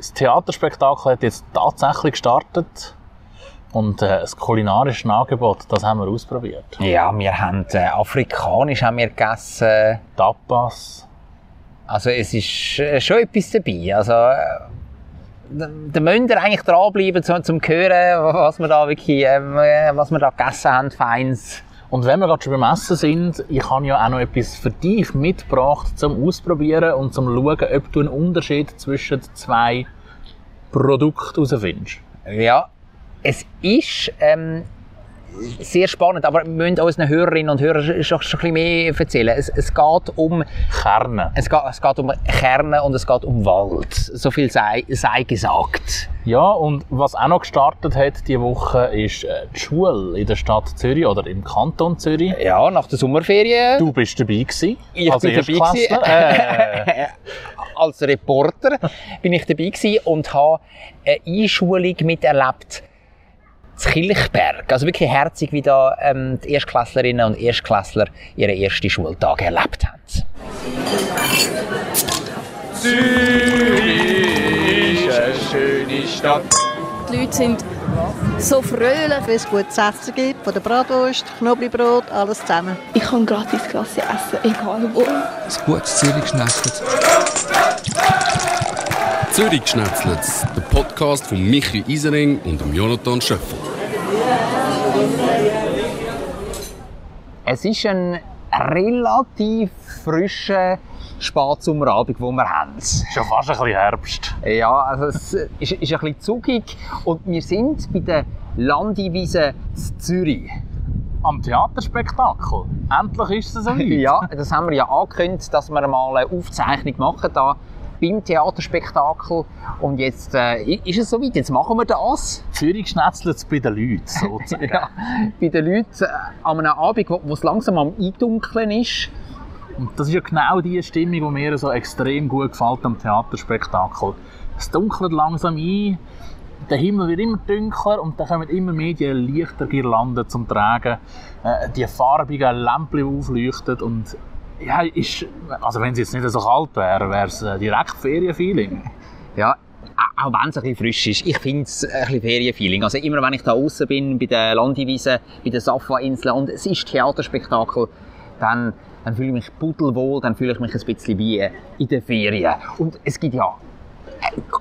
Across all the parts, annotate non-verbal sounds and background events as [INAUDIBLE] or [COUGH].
Das Theaterspektakel hat jetzt tatsächlich gestartet. Und äh, das kulinarische Angebot, das haben wir ausprobiert. Ja, wir haben äh, afrikanisch haben wir gegessen. Tapas. Also es ist äh, schon etwas dabei. Also äh, da müsst ihr eigentlich dranbleiben, um zu hören, was wir da wirklich, äh, was wir da gegessen haben, Feins. Und wenn wir gerade schon beim Essen sind, ich habe ja auch noch etwas für dich mitgebracht zum Ausprobieren und zum Schauen, ob du einen Unterschied zwischen zwei Produkten herausfindest. Ja, es ist ähm, sehr spannend, aber wir müssen unseren Hörerinnen und Hörern schon, schon ein bisschen mehr erzählen. Es, es geht um Kerne. Es geht, es geht um Kerne und es geht um Wald. So viel sei, sei gesagt. Ja, und was auch noch gestartet hat diese Woche, ist äh, die Schule in der Stadt Zürich oder im Kanton Zürich. Ja, nach der Sommerferien. Du bist dabei gewesen. Ich als bin dabei. [LAUGHS] Äh, Als Reporter bin ich dabei gewesen und habe eine Einschulung miterlebt zu Kilchberg. Also wirklich herzig, wie da ähm, die Erstklässlerinnen und Erstklässler ihren ersten Schultag erlebt haben. Zürich ist eine schöne Stadt. Die Leute sind so fröhlich. Wenn es gutes Essen gibt, von der Bratwurst, Knoblauchbrot, alles zusammen. Ich kann gratis Klasse essen, egal wo. Ein gutes Zürich geschnetzelt. Zürich geschnetzelt, der Podcast von Michi Isering und Jonathan Schöffel. Es ist ein relativ frischer Spatsommerabend, den wir haben. Schon fast ein bisschen Herbst. Ja, also es ist, ist ein bisschen zugig und wir sind bei der Landiwiese in Zürich. Am Theaterspektakel. Endlich ist es soweit. Ja, das haben wir ja angekündigt, dass wir mal eine Aufzeichnung machen da beim Theaterspektakel und jetzt äh, ist es soweit, jetzt machen wir das. Zürich schnetzelt es bei den Leuten, sozusagen. [LAUGHS] Ja, bei den Leuten äh, an einem Abend, wo es langsam am Eindunkeln ist. Und das ist ja genau die Stimmung, die mir so extrem gut gefällt am Theaterspektakel. Es dunkelt langsam ein, der Himmel wird immer dunkler und dann kommen immer mehr die Lichtergirlanden zum Tragen. Äh, die farbigen Lämpchen die aufleuchten und ja, ist, also wenn es jetzt nicht so kalt wäre, wäre es äh, direkt Ferienfeeling. Ja, auch wenn es ein bisschen frisch ist. Ich finde es ein bisschen Ferienfeeling. Also immer wenn ich da außen bin, bei den Landiwiesen, bei den Safa-Inseln und es ist Theaterspektakel, dann, dann fühle ich mich pudelwohl, dann fühle ich mich ein bisschen wie äh, in den Ferien. Und es gibt ja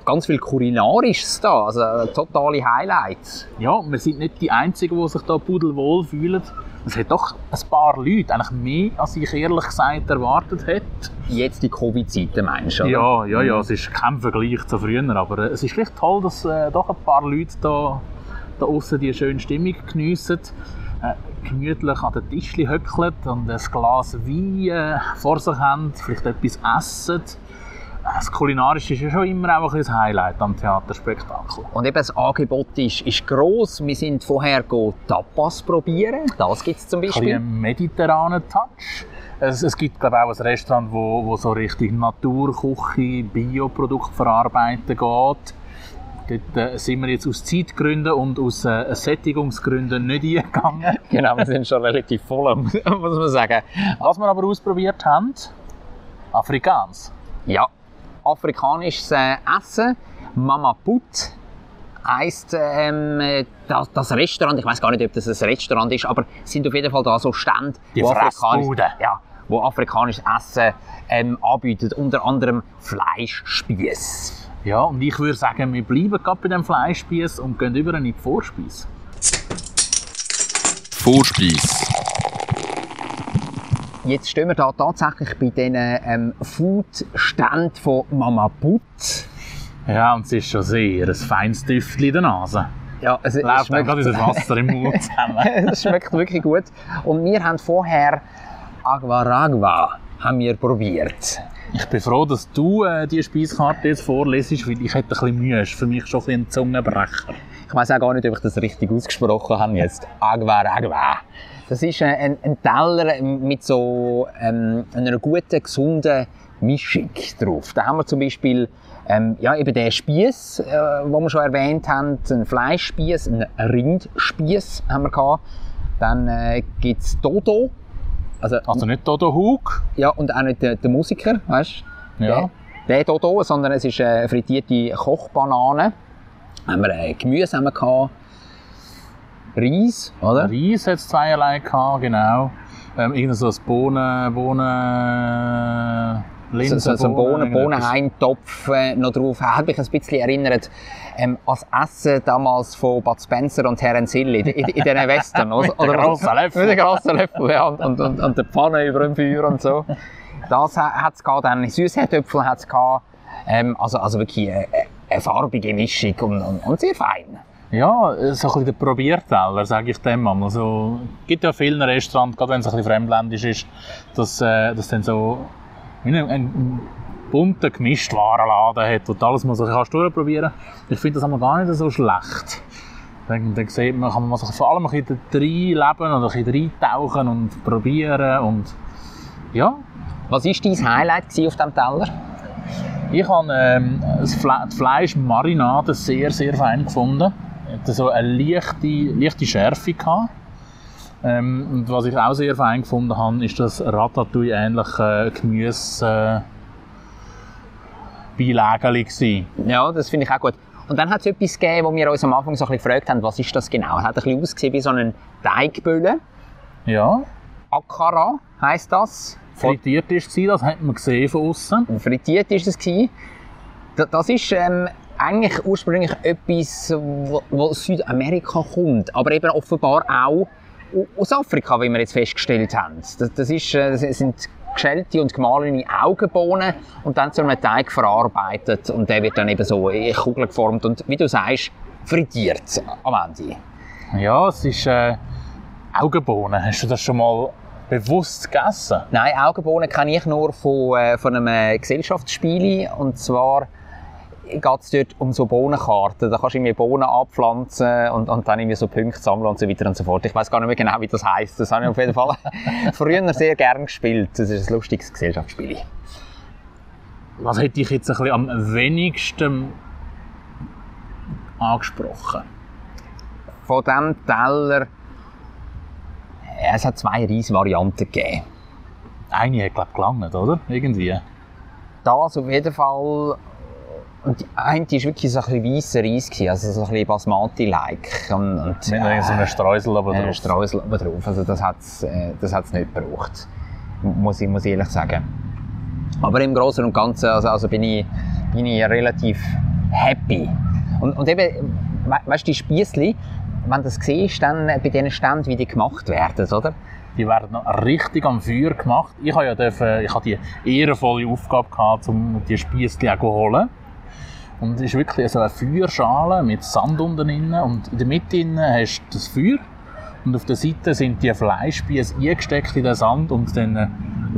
ganz viel Kulinarisches da, also totale Highlights. Ja, wir sind nicht die Einzigen, die sich da pudelwohl fühlen. Es hat doch ein paar Leute, eigentlich mehr, als ich ehrlich gesagt erwartet hätte. Jetzt die Covid-Zeiten, meinst du? oder? Ja, ja, ja, es ist kein Vergleich zu früher, aber äh, es ist vielleicht toll, dass äh, doch ein paar Leute da, da aussen die schöne Stimmung geniessen, äh, gemütlich an den Tischchen hückeln und ein Glas Wein äh, vor sich haben, vielleicht etwas essen. Das Kulinarische ist ja schon immer auch ein das Highlight am Theaterspektakel. Und eben das Angebot ist, ist gross. Wir sind vorher Tapas probieren. Das gibt es zum Ein Beispiel. einen mediterranen Touch. Es, es gibt glaube auch ein Restaurant, wo, wo so Richtung Naturküche, Bioprodukte verarbeiten geht. Dort äh, sind wir jetzt aus Zeitgründen und aus äh, Sättigungsgründen nicht eingegangen. [LAUGHS] Genau, wir sind schon relativ voll, [LAUGHS] muss man sagen. Was wir aber ausprobiert haben, Afrikaans. Ja, afrikanisches äh, Essen. Mama Put heisst ähm, äh, das, das Restaurant. Ich weiß gar nicht, ob das ein Restaurant ist, aber es sind auf jeden Fall da so Stände, Die wo afrikanisch, ja, wo afrikanisches Essen ähm, anbieten. Unter anderem Fleischspieß. Ja, und ich würde sagen, wir bleiben gerade bei dem Fleischspieß und gehen über in die Vorspeise. Vorspeis. Jetzt stehen wir da tatsächlich bei diesen ähm, Food-Ständen von Mama Put. Ja, und es ist schon sehr ein feines Düftchen in der Nase. Ja, es, es Läuft schmeckt- gerade unser Wasser im Mund [LAUGHS] zusammen. es schmeckt wirklich gut. Und wir haben vorher Aguaragua haben wir probiert. Ich bin froh, dass du äh, die Speiskarte jetzt vorlesest, weil ich hätte ein bisschen Mühe. Es ist für mich schon ein, bisschen ein Zungenbrecher. Ich weiß auch gar nicht, ob ich das richtig ausgesprochen habe jetzt. Aguaragua. Das ist ein, ein, Teller mit so ähm, einer guten, gesunden Mischung drauf. Da haben wir zum Beispiel ähm, ja, eben den Spieß, äh, den wir schon erwähnt haben, einen Fleischspieß, einen Rindspieß haben wir gehabt. Dann äh, gibt es Dodo. Also, Also nicht Dodo Hug. ja, und auch nicht der, der Musiker, weißt du? Ja. Der, der hier sondern es ist eine frittierte Kochbanane. Haben wir äh, Gemüse haben wir gehabt, Reis, oder? Reis hat es zweierlei gehabt, genau. Ähm, irgend so ein Bohnen, Bohnen, Linsen, so, so ein Bohnen. Bohneneintopf äh, noch drauf. Hat mich ein bisschen erinnert ähm, an das Essen damals von Bud Spencer und Herrn Sill in, in, in diesen Western. oder? [LAUGHS] Mit grossen [LAUGHS] Löffeln. Mit den grossen Löffeln, ja. Und, und, und, und der Pfanne über dem Feuer und so. Das hat es gehabt. Dann Süßherdöpfel hat es gehabt. Ähm, also, also wirklich eine, eine farbige Mischung und, und, und sehr fein. Ja, so ein bisschen der Probierteller, sage ich dem mal. Also, es gibt ja viele Restaurants, gerade wenn es ein bisschen fremdländisch ist, dass äh, dann so wie ein, ein bunter Gemischtwarenladen hat, wo du alles mal so kannst durchprobieren Ich finde das aber gar nicht so schlecht. Dann, dann sieht man, kann man sich vor allem ein bisschen reinleben und ein bisschen reintauchen und probieren und ja. Was war dein Highlight auf diesem Teller? Ich habe ähm, das Fle die Fleischmarinade sehr, sehr fein gefunden. Hatte so eine leichte, leichte Schärfe. Gehabt. Ähm, und was ich auch sehr fein gefunden habe, ist das Ratatouille-ähnliche Gemüse äh, Beilägeli gewesen. Ja, das finde ich auch gut. Und dann hat es etwas gegeben, wo wir uns am Anfang so ein bisschen gefragt haben, was ist das genau? Es hat ein bisschen ausgesehen wie so ein Teigbülle. Ja, Akara heisst das. frittiert ist es, das hat man gesehen von außen. Frittiert ist es Das ist ähm, eigentlich ursprünglich etwas, aus Südamerika kommt, aber eben offenbar auch au- aus Afrika, wie wir jetzt festgestellt haben. Das, das, ist, äh, das sind geschälte und gemahlene Augenbohnen und dann zu einem Teig verarbeitet und der wird dann eben so in Kugeln geformt und wie du sagst, frittiert am Ende. Ja, es ist äh, Augenbohnen. Hast du das schon mal bewusst gegessen? Nein, Augenbohnen kenne ich nur von, äh, von einem äh, Gesellschaftsspiel. Und zwar geht es dort um so Bohnenkarten. Da kannst du irgendwie Bohnen abpflanzen und, und dann irgendwie so Punkte sammeln und so weiter und so fort. Ich weiß gar nicht mehr genau, wie das heisst. Das habe ich auf jeden Fall [LAUGHS] früher sehr gern gespielt. Das ist ein lustiges Gesellschaftsspiel. Was hätte dich jetzt ein bisschen am wenigsten angesprochen? Von diesem Teller, ja, es hat zwei Reisvarianten gegeben. Eine hat, glaube ich, gelangt, oder? Irgendwie. Das auf jeden Fall. Und die eine war wirklich so ein bisschen weisser Reis, gewesen, also so ein bisschen Basmati-like. Und, und, Mit äh, so einem Streusel aber äh, drauf. Streusel oben drauf. Also das hat es äh, das hat's nicht gebraucht. Muss ich, muss ich ehrlich sagen. Aber im Großen und Ganzen also, also bin, ich, bin ich relativ happy. Und, und eben, we weißt du, die Spiessli, wenn du das siehst, dann bei diesen Ständen, wie die gemacht werden, oder? Die werden richtig am Feuer gemacht. Ich habe ja dürfen, ich hatte die ehrenvolle Aufgabe gehabt, um die auch zu holen. Und es ist wirklich so eine Feuerschale mit Sand unten drin und in der Mitte drin hast du das Feuer und auf der Seite sind die Fleischspieße eingesteckt in den Sand und dann äh,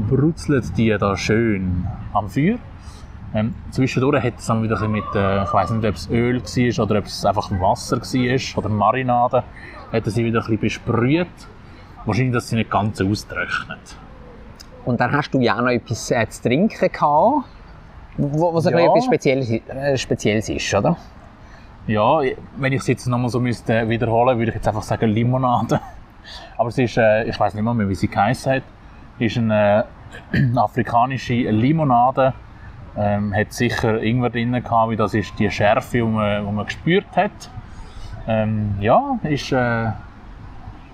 brutzelt die da schön am Feuer. Ähm, zwischendurch hat es dann wieder mit, äh, ich weiß nicht, ob es Öl war oder ob es einfach Wasser war oder Marinade, hat er sie wieder ein bisschen besprüht. Wahrscheinlich, dass sie nicht ganz austrocknet. Und dann hast du ja auch noch etwas äh, zu trinken gehabt, wo- was Ja. etwas Spezielles, äh, Spezielles ist, oder? Ja, wenn ich es jetzt nochmal so müsste wiederholen, würde ich jetzt einfach sagen Limonade. [LAUGHS] Aber es ist, äh, ich weiß nicht mehr, wie sie geheißen hat, ist eine äh, [CLEARS THROAT] afrikanische Limonade. Ähm, hat sicher Ingwer drin gehabt, weil das ist die Schärfe, die man, die man gespürt hat. Ähm, ja, ist äh,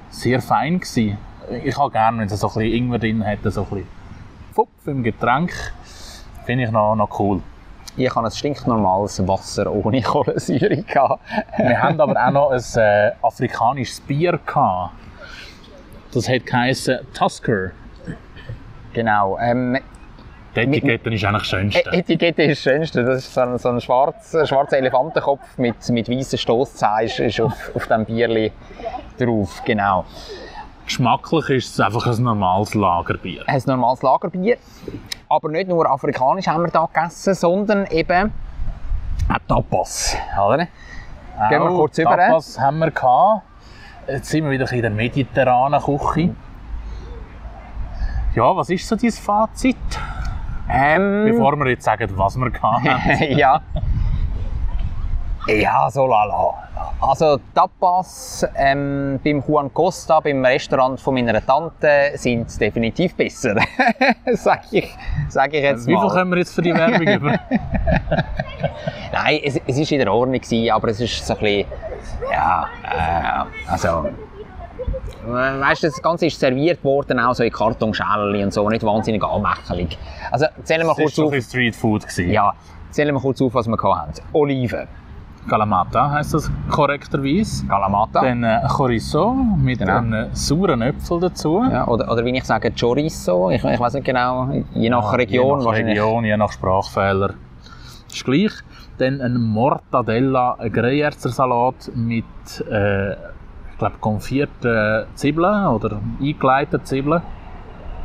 sehr fein gewesen. Ich habe gerne, wenn es so ein bisschen Ingwer drin hat, so ein bisschen Pfupf im Getränk. Finde ich noch, noch cool. Ich habe ein stinknormales Wasser ohne [LAUGHS] Kohlensäure gehabt. Wir haben aber auch noch ein äh, afrikanisches Bier gehabt. Das hat geheißen Tusker. Genau. Ähm, Die Etikette ist eigentlich das Schönste. E- Etikette ist das Schönste. Das ist so ein, so ein schwarz, ein schwarzer Elefantenkopf mit, mit weißen Stosszehen ist, ist auf, auf dem Bierli drauf. Genau. Geschmacklich ist es einfach ein normales Lagerbier. Ein normales Lagerbier. Aber nicht nur afrikanisch haben wir da gegessen, sondern eben auch Tapas. Oder? Gehen wir kurz über. Tapas haben wir gehabt. Jetzt sind wir wieder in der mediterranen Küche. Ja, was ist so dein Fazit? Ähm, Bevor wir jetzt sagen, was wir gehabt haben. [LAUGHS] ja. Ja, so lala. Also Tapas ähm, beim Juan Costa, beim Restaurant von meiner Tante, sind definitiv besser. [LAUGHS] sag, ich, sag ich jetzt Wie viel mal. können wir jetzt für die Werbung über? [LAUGHS] Nein, es, es ist in der Ordnung gewesen, aber es ist so ein bisschen, ja, äh, also, weißt du, das Ganze ist serviert worden, auch so in Kartonschälchen und so, nicht wahnsinnig anmächelig. Also, zählen wir war kurz so auf, ein bisschen Street Food. gewesen. ja, zählen wir kurz auf, was wir hatten. Oliven, Kalamata heisst das korrekterweise. Kalamata, Dann äh, Chorizo mit Genau. einem sauren Äpfel dazu. ja, oder, oder wie ich sage, Chorizo, ich, ich weiß nicht genau, je nach Region je nach. Region, je nach Sprachfehler. Ist gleich. Dann ein Mortadella ein Greyerzer Salat mit, äh, ich glaube, konfierten Zwiebeln oder eingelegten Zwiebeln.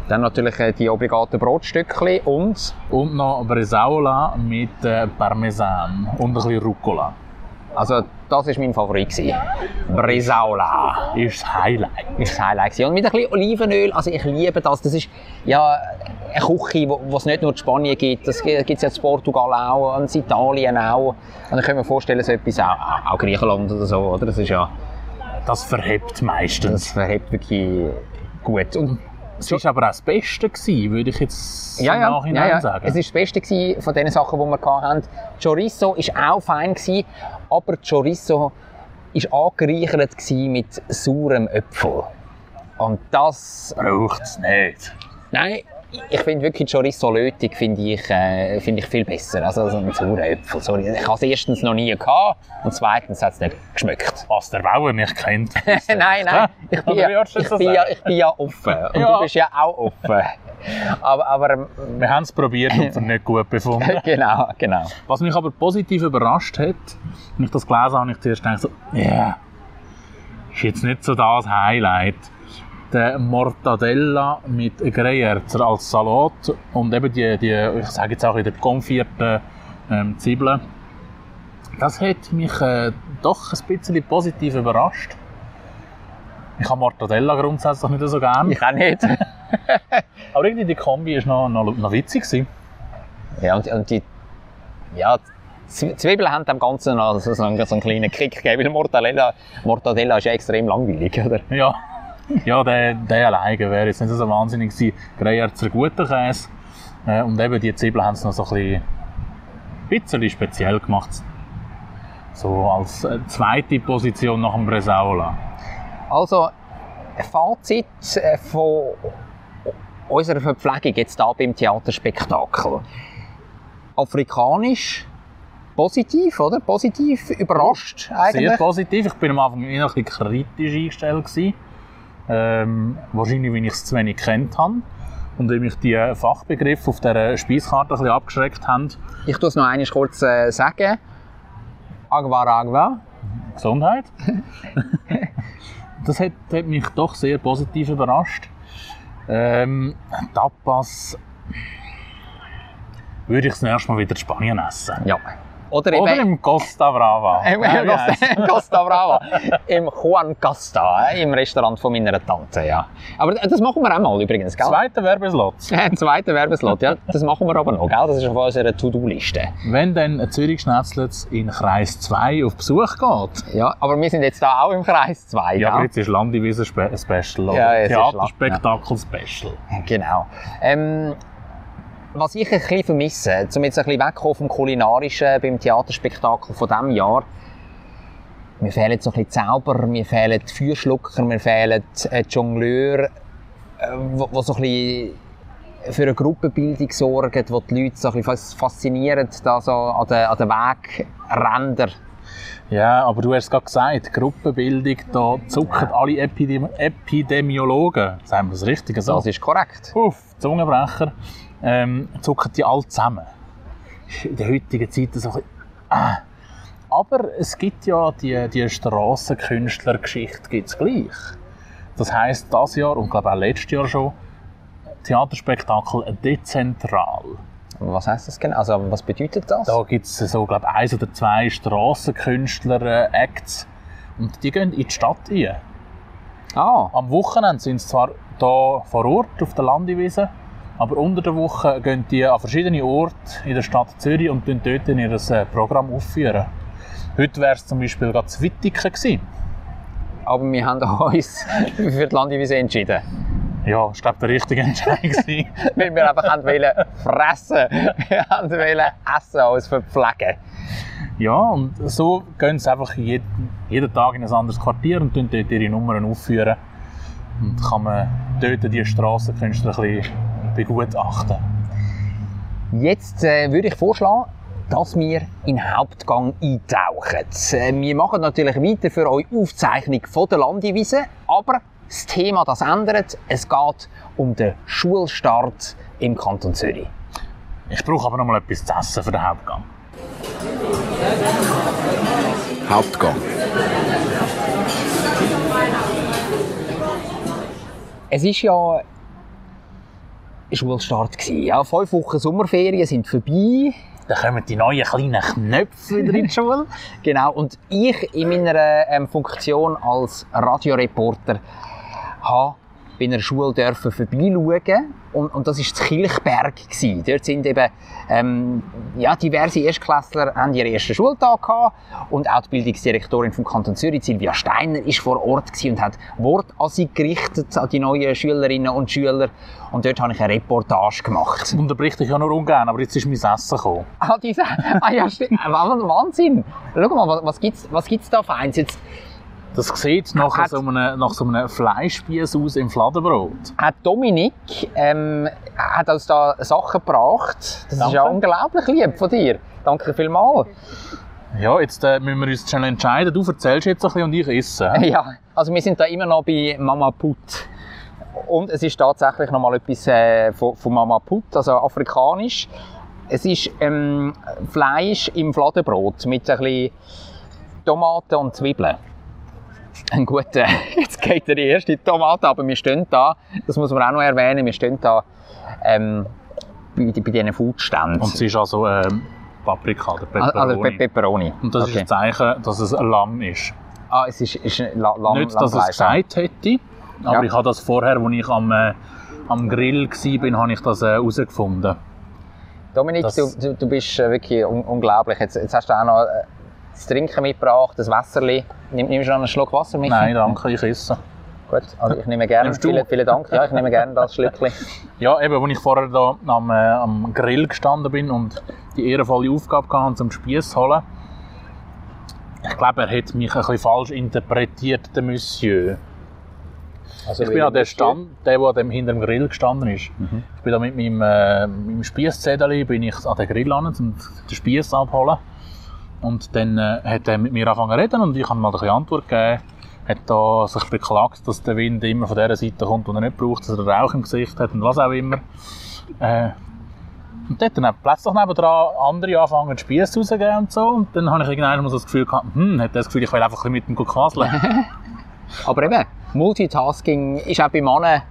Dann natürlich äh, die obligaten Brotstückchen und, Und noch Bresaola mit äh, Parmesan und ein bisschen Rucola. Also das war mein Favorit. gewesen. Bresaola. Ist das Highlight. ist das Highlight. gewesen. Und mit ein bisschen Olivenöl, also ich liebe das. Das ist ja eine Küche, wo es nicht nur in Spanien gibt. Das gibt es ja in Portugal auch, und in Italien auch. Und ich kann mir vorstellen, so etwas auch, auch Griechenland oder so. Oder? Das ist ja, Das verhebt meistens. das verhebt wirklich gut. Und Es war aber auch das Beste, gewesen, würde ich jetzt ja, im ja, Nachhinein ja, ja. sagen. Es war das Beste gewesen von den Sachen, die wir hatten. Chorizo war auch fein, gewesen, aber Chorizo war angereichert mit saurem Äpfel. Und das braucht es nicht. Nein, ich finde wirklich Chorizo Lötig finde ich, äh, finde ich viel besser. Also so ein saurer Äpfel. Sorry. Ich habe es erstens noch nie gehabt und zweitens hat es nicht geschmeckt. Was der Bauer nicht kennt. [LAUGHS] nein, nein. Ich bin, ja, ich, bin ja, ich bin ja offen. Und Ja. du bist ja auch offen. Aber, aber ähm, Wir haben es probiert und es nicht gut befunden. [LAUGHS] genau, genau. Was mich aber positiv überrascht hat, als ich das gelesen habe, habe ich zuerst gedacht, so, ja, ist jetzt nicht so das Highlight. Der Mortadella mit Greyerzer als Salat und eben die, die ich sage jetzt auch wieder konfierten ähm, Zwiebeln. Das hat mich äh, doch ein bisschen positiv überrascht. Ich habe Mortadella grundsätzlich nicht so gerne. Ich auch nicht. [LAUGHS] Aber irgendwie die Kombi war noch, noch, noch witzig. Gewesen. Ja, und, und die ja, Zwiebeln haben dem Ganzen noch so, so, einen, so einen kleinen Kick gegeben, weil Mortadella, Mortadella ist ja extrem langweilig, oder? Ja, ja der, der alleine wäre jetzt nicht so wahnsinnig gewesen. Greyerzer guter Käse. Äh, und eben die Zwiebeln haben es noch so ein bisschen, bisschen speziell gemacht. So als äh, zweite Position nach dem Bresaola. Also, Fazit äh, von unserer Verpflegung jetzt hier beim Theaterspektakel. Afrikanisch, positiv, oder? Positiv überrascht eigentlich. Sehr positiv. Ich bin am Anfang eher ein bisschen kritisch eingestellt. Gewesen. Ähm, wahrscheinlich, weil ich es zu wenig kennt habe. Und weil mich die Fachbegriffe auf dieser Speiskarte ein bisschen abgeschreckt haben. Ich tue es noch einmal kurz äh, sagen. Agua Agua. Gesundheit. das hat, hat mich doch sehr positiv überrascht. Ähm, Tapas würde ich das nächste Mal wieder in Spanien essen. Ja. Oder Oder im Costa Brava. [LAUGHS] Im heisst's? Costa, Costa Brava. Im Juan Costa, äh, im Restaurant von meiner Tante, ja. Aber das machen wir auch mal übrigens, gell? Zweiter Werbeslot. [LAUGHS] Zweiter Werbeslot, ja. Das machen wir aber noch, gell? Das ist auf unserer To-Do-Liste. Wenn dann ein Zürich Schnetzlitz in Kreis 2 auf Besuch geht. Ja, aber wir sind jetzt da auch im Kreis 2, Ja, aber jetzt ist Landiwiese Spe Special oder Ja, es ist Land- Theaterspektakel Special. Genau. Ähm, was ich ein bisschen vermisse, um jetzt ein bisschen wegzukommen vom Kulinarischen beim Theaterspektakel von diesem Jahr, mir fehlen so ein bisschen Zauber, mir fehlen die Feuerschlucker, mir fehlen äh, Jongleure, äh, wo, wo so ein bisschen für eine Gruppenbildung sorgen, wo die Leute so ein bisschen fas- faszinieren, da so an den, an den Wegrändern. Ja, aber du hast es gerade gesagt, Gruppenbildung, da zucken alle Epidemi Epidemiologen, sagen wir das Richtige so? Das ist korrekt. Uff, Zungenbrecher, ähm, zucken die alle zusammen. In der heutigen Zeit so ein bisschen, ah. Aber es gibt ja die, die Strassenkünstlergeschichte gibt's gleich. Das heisst, das Jahr und glaube auch letztes Jahr schon, Theaterspektakel dezentral. Was heißt das genau? Also, was bedeutet das? Da gibt es so, glaube ich, eins oder zwei Strassenkünstler-Acts. Und die gehen in die Stadt rein. Ah, Am Wochenende sind sie zwar hier vor Ort auf der Landewiese, aber unter der Woche gehen die an verschiedene Orte in der Stadt Zürich und führen dort ihr äh, Programm aufführen. Heute wäre es zum Beispiel gerade das Wittigen gewesen. Aber wir haben uns [LAUGHS] für die Landiwiese entschieden. Ja, ich glaube, der richtige Entscheid gewesen. [LAUGHS] Weil wir einfach haben wollen fressen Wir haben wollen essen als verpflegen. Ja, und so gehen sie einfach jeden, jeden Tag in ein anderes Quartier und führen dort ihre Nummern aufführen. Und kann man dort die Strassenkünstler ein bisschen begutachten. Jetzt äh, würde ich vorschlagen, dass wir in den Hauptgang eintauchen. Äh, wir machen natürlich weiter für euch Aufzeichnung von der Landiwiese, aber das Thema das ändert. Es geht um den Schulstart im Kanton Zürich. Ich brauche aber noch mal etwas zu essen für den Hauptgang. Hauptgang. Es ist ja Schulstart gewesen. Ja, fünf Wochen Sommerferien sind vorbei. Dann kommen die neuen kleinen Knöpfe wieder in die Schule. [LAUGHS] Genau. Und ich in meiner ähm, Funktion als Radioreporter habe bei einer Schule dürfen vorbeischauen und, und das war das Kilchberg. Gewesen. Dort sind eben ähm, ja, diverse Erstklässler haben ihren ersten Schultag gehabt und auch die Bildungsdirektorin vom Kanton Zürich, Silvia Steiner, ist vor Ort gewesen und hat Wort an sie gerichtet, an die neuen Schülerinnen und Schüler und dort habe ich eine Reportage gemacht. Unterbricht dich ja nur ungern, aber jetzt ist mein Essen gekommen. Ah, diese, [LAUGHS] ah ja, stimmt. Wahnsinn. Schau mal, was, was was gibt's da für eins jetzt? Das sieht nach Hat- so einem, nach so einem Fleischspieß aus im Fladenbrot. hat Dominik ähm, hat uns da Sachen gebracht. Das ist Danke. ja unglaublich lieb von dir. Danke vielmals. Ja, jetzt äh, müssen wir uns schnell entscheiden. Du erzählst jetzt ein bisschen und ich esse. hä? [LAUGHS] Ja, also wir sind da immer noch bei Mama Put. Und es ist tatsächlich noch mal etwas äh, von, von Mama Put, also afrikanisch. Es ist ähm, Fleisch im Fladenbrot mit ein bisschen Tomaten und Zwiebeln. Ein guter, [LAUGHS] jetzt geht die erste Tomate, aber wir stehen da, das muss man auch noch erwähnen, wir stehen da ähm, bei, bei diesen Foodständen. Und es ist also ähm, Paprika oder Peperoni. Also Pe Pepperoni. und das ist ein Zeichen, dass es ein Lamm ist. Ah, es ist, ist ein La Lamm, Nicht, dass es gesagt hätte, aber Ja. ich habe das vorher, als ich am, äh, am Grill war, habe ich das äh, herausgefunden. Dominik, Das- du, du, du bist äh, wirklich un unglaublich. Jetzt, jetzt hast du auch noch das Trinken mitgebracht, das Wasserli. Nimm, nimmst du noch einen Schluck Wasser mit? Nein, danke, ich esse. Gut, also ich nehme gerne. Vielen, vielen Dank. Ja, ich nehme gerne das Schlückchen. [LAUGHS] Ja, eben, als ich vorher da am, äh, am Grill gestanden bin und die ehrenvolle Aufgabe hatte, zum Spieß zu holen, ich glaube, er hat mich ein bisschen falsch interpretiert, der Monsieur. Also, Ich bin an der Stand, der, der dem hinter dem Grill gestanden ist. Ich bin da mit meinem, äh, meinem bin ich an den Grill an, um den Spieß abholen. Und dann äh, hat er mit mir angefangen zu reden und ich habe mal ein bisschen Antwort gegeben. Hat da sich beklagt, dass der Wind immer von der Seite kommt, und er nicht braucht, dass er Rauch im Gesicht hat und was auch immer. Äh, und dort dann plötzlich nebenan andere anfangen, den Spieß rauszugeben und so. Und dann habe ich irgendwann mal so das Gefühl gehabt, hm, hat das Gefühl, ich will einfach ein bisschen mit ihm quasseln. [LAUGHS] Aber eben, Multitasking ist auch bei Männern.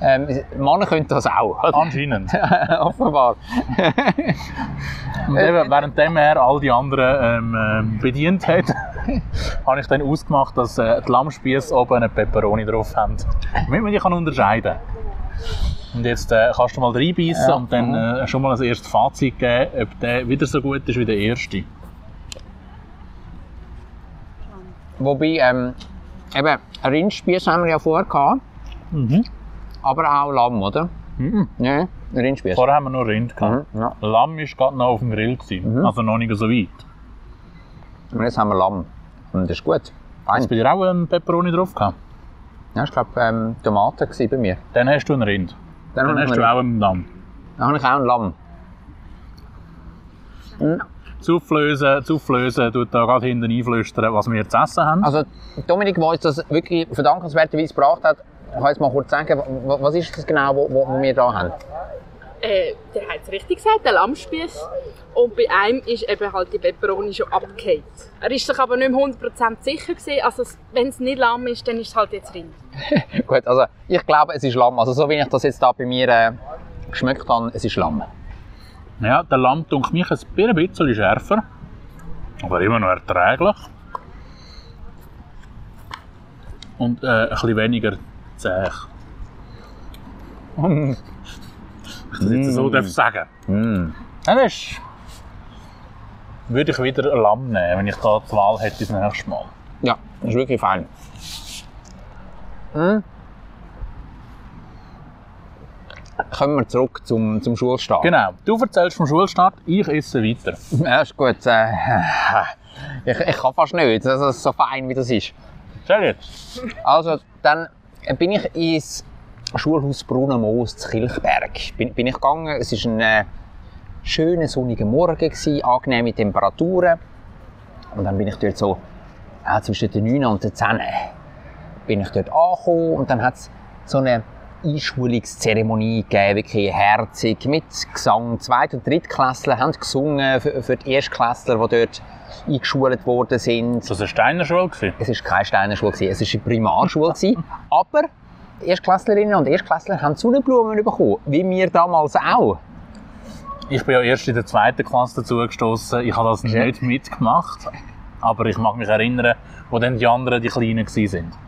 Ähm, Männer können das auch. Anscheinend. [LAUGHS] Offenbar. Und eben, währenddem er all die anderen ähm, ähm, bedient hat, [LAUGHS] habe ich dann ausgemacht, dass äh, die Lammspieße oben eine Peperoni drauf haben. Damit man die kann unterscheiden Und jetzt äh, kannst du mal reinbeissen Ja. und dann äh, schon mal ein erstes Fazit geben, ob der wieder so gut ist wie der erste. Wobei, ähm, eben, Rindspieß haben wir ja vorher gehabt. Aber auch Lamm, oder? Mhm. Ja, Rindspieß. Vorher haben wir nur Rind gehabt. Mhm, ja. Lamm war gerade noch auf dem Grill, gewesen, also noch nicht so weit. Und jetzt haben wir Lamm. Und das ist gut. Fein. Hast du bei dir auch einen Peperoni drauf gehabt? Ja, ich glaube, ähm, Tomaten war bei mir. Dann hast du einen Rind. Dann ich hast du einen- auch einen Lamm. Dann habe ich auch ein Lamm. Zuflösen, zuflösen, tut da gerade hinten einflüstern, was wir zu essen haben. Also, Dominik, der uns das wirklich verdankenswerterweise gebracht hat, kann jetzt mal kurz sagen, wa- was ist das genau, wo wir da haben? Äh, der hat es richtig gesagt, der Lammspieß. Und bei einem ist eben halt die Peperoni schon abgekehrt. Er ist sich aber nicht mehr 100% sicher gewesen. Also wenn es nicht Lamm ist, dann ist es halt jetzt Rind. [LAUGHS] Gut, also ich glaube, es ist Lamm. Also so wie ich das jetzt da bei mir äh, geschmeckt habe, es ist Lamm. Ja, der Lamm tut mich ein bisschen schärfer, aber immer noch erträglich. Und äh, ein bisschen weniger zäh. Wenn ich das jetzt so darf sagen. Mm. Ja, das ist würde ich wieder ein Lamm nehmen, wenn ich da die Wahl hätte das nächste Mal. Ja, das ist wirklich fein. Hm. Kommen wir zurück zum, zum Schulstart. Genau. Du erzählst vom Schulstart, ich esse weiter. Ja, ist gut. Äh, [LAUGHS] ich, ich kann fast nicht, das ist so fein, wie das ist. Sag jetzt. Also, dann bin ich ins Schulhaus Brunnenmoos zu Kilchberg. Bin, bin ich gegangen. Es war ein äh, schöner sonniger Morgen, gewesen, angenehme Temperaturen. Und dann bin ich dort so ja, zwischen den 9 und den 10 bin ich dort angekommen und dann hat es so eine Einschulungszeremonie gegeben, wirklich herzig, mit Gesang. Zweit- und Drittklässler haben gesungen für, für die Erstklässler, die dort eingeschult worden sind. Das war eine Steinerschule. gewesen. Es war keine Steinerschule, es war eine Primarschule. gewesen. Aber die Erstklässlerinnen und Erstklässler haben Sonnenblumen bekommen, wie wir damals auch. Ich bin ja erst in der zweiten Klasse dazugestoßen. Ich habe das nicht mitgemacht. Aber ich mag mich erinnern, wo dann die anderen, die Kleinen waren.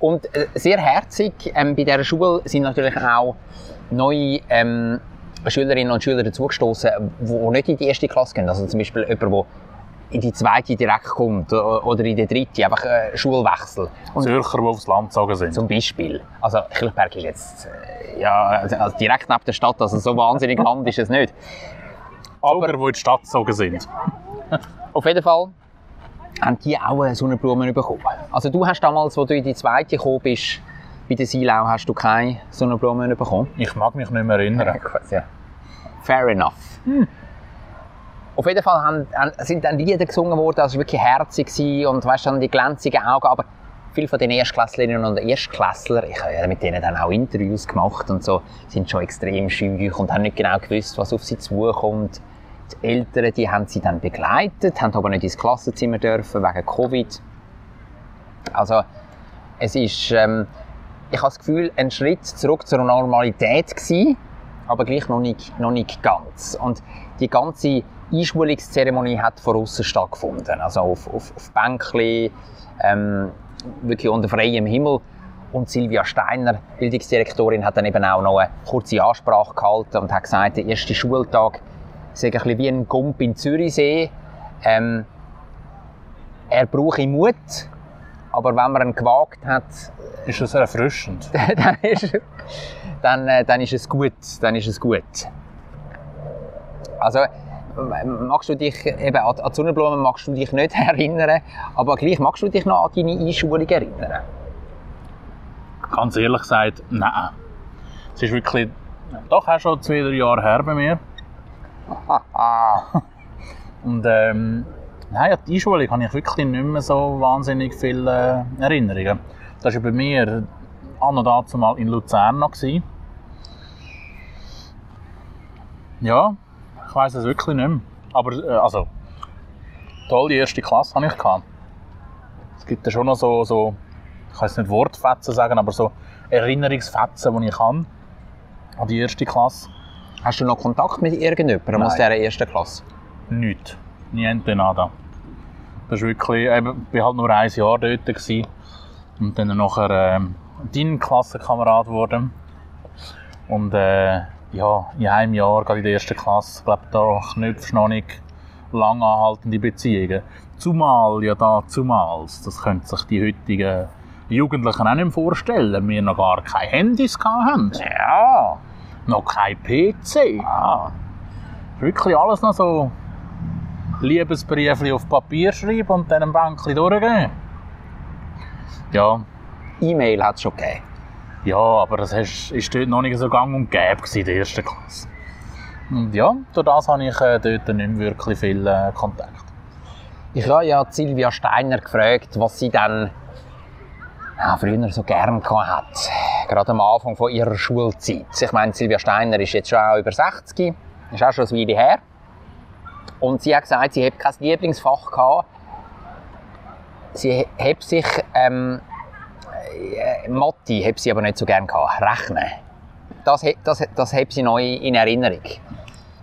Und äh, sehr herzig ähm, bei dieser Schule sind natürlich auch neue ähm, Schülerinnen und Schüler dazugestoßen, die nicht in die erste Klasse gehen. Also zum Beispiel jemand, der in die zweite direkt kommt oder in die dritte, einfach äh, Schulwechsel. Und Zürcher, die aufs Land gezogen sind. zum Beispiel, also Kilchberg ist jetzt äh, ja, also also direkt neben der Stadt, also so wahnsinnig [LAUGHS] Land ist es nicht. Aber die in die Stadt gezogen sind. Auf jeden Fall haben die auch äh, Sonnenblumen bekommen. Also du hast damals, als du in die zweite gekommen bist, bei der Silau, hast du keine Sonnenblumen bekommen? Ich mag mich nicht mehr erinnern. [LAUGHS] Ja. Fair enough. Auf jeden Fall haben, sind dann Lieder gesungen worden, war wirklich herzig und weißt dann die glänzigen Augen, aber viele von den Erstklässlerinnen und Erstklässler, ich habe ja mit denen dann auch Interviews gemacht und so, sind schon extrem schüch und haben nicht genau gewusst, was auf sie zukommt. Die Eltern, die haben sie dann begleitet, haben aber nicht ins Klassenzimmer dürfen wegen Covid. Also es ist, ähm, ich habe das Gefühl, ein Schritt zurück zur Normalität gewesen, aber gleich noch nicht, noch nicht ganz. Und die ganze Einschulungszeremonie hat von außen stattgefunden, also auf, auf, auf Bänkli, ähm, wirklich unter freiem Himmel. Und Silvia Steiner, Bildungsdirektorin, hat dann eben auch noch eine kurze Ansprache gehalten und hat gesagt, der erste Schultag sei ein bisschen wie ein Gump in Zürichsee. Ähm, er brauche Mut, aber wenn man ihn gewagt hat, Ist das erfrischend? [LAUGHS] dann ist, dann, äh, dann ist es gut. Dann ist es gut. Also, m- magst du dich, eben an an Sonnenblumen magst du dich nicht [LAUGHS] erinnern, aber gleich magst du dich noch an deine Einschulung erinnern. Ganz ehrlich gesagt, nein. Es ist wirklich doch auch schon zwei, drei Jahre her bei mir. [LAUGHS] Und ähm, nein, an die Einschulung habe ich wirklich nicht mehr so wahnsinnig viele äh, Erinnerungen. Das war bei mir an und dazu mal in Luzern noch. Ja, ich weiß es wirklich nicht mehr. Aber äh, also, toll, die erste Klasse hatte ich. Gehabt. Es gibt ja schon noch so, so ich kann jetzt nicht Wortfetzen sagen, aber so Erinnerungsfetzen, die ich habe an die erste Klasse. Hast du noch Kontakt mit irgendjemandem aus dieser ersten Klasse? Nichts. Niente nada. Das ist wirklich, eben, ich war halt nur ein Jahr dort gewesen. und dann nachher ähm, dein Klassenkamerad geworden. Und äh, ja, in einem Jahr, gerade in der ersten Klasse, glaube da knüpfst du noch nicht lang anhaltende Beziehungen. Zumal, ja da, zumals, das können sich die heutigen Jugendlichen auch nicht vorstellen, wir noch gar keine Handys hatten. Ja. Noch kein PC. Ah. Wirklich alles noch so Liebesbriefchen auf Papier schreiben und dann ein Bänkchen durchgehen. Ja, E-Mail hat es schon gegeben. ja, aber das ist, ist dort noch nicht so gang und gäbe in der ersten Klasse. Und ja, durch das habe ich äh, dort nicht wirklich viel äh, Kontakt. Ich habe ja Silvia Steiner gefragt, was sie dann ja, früher so gern hat. Gerade am Anfang von ihrer Schulzeit. Ich meine, Silvia Steiner ist jetzt schon über 60, ist auch schon ein Weile her. Und sie hat gesagt, sie hat kein Lieblingsfach gehabt. Sie hat sich, ähm, äh, Mathe hat sie aber nicht so gern gehabt. Rechnen. Das, das, das hat sie neu in Erinnerung.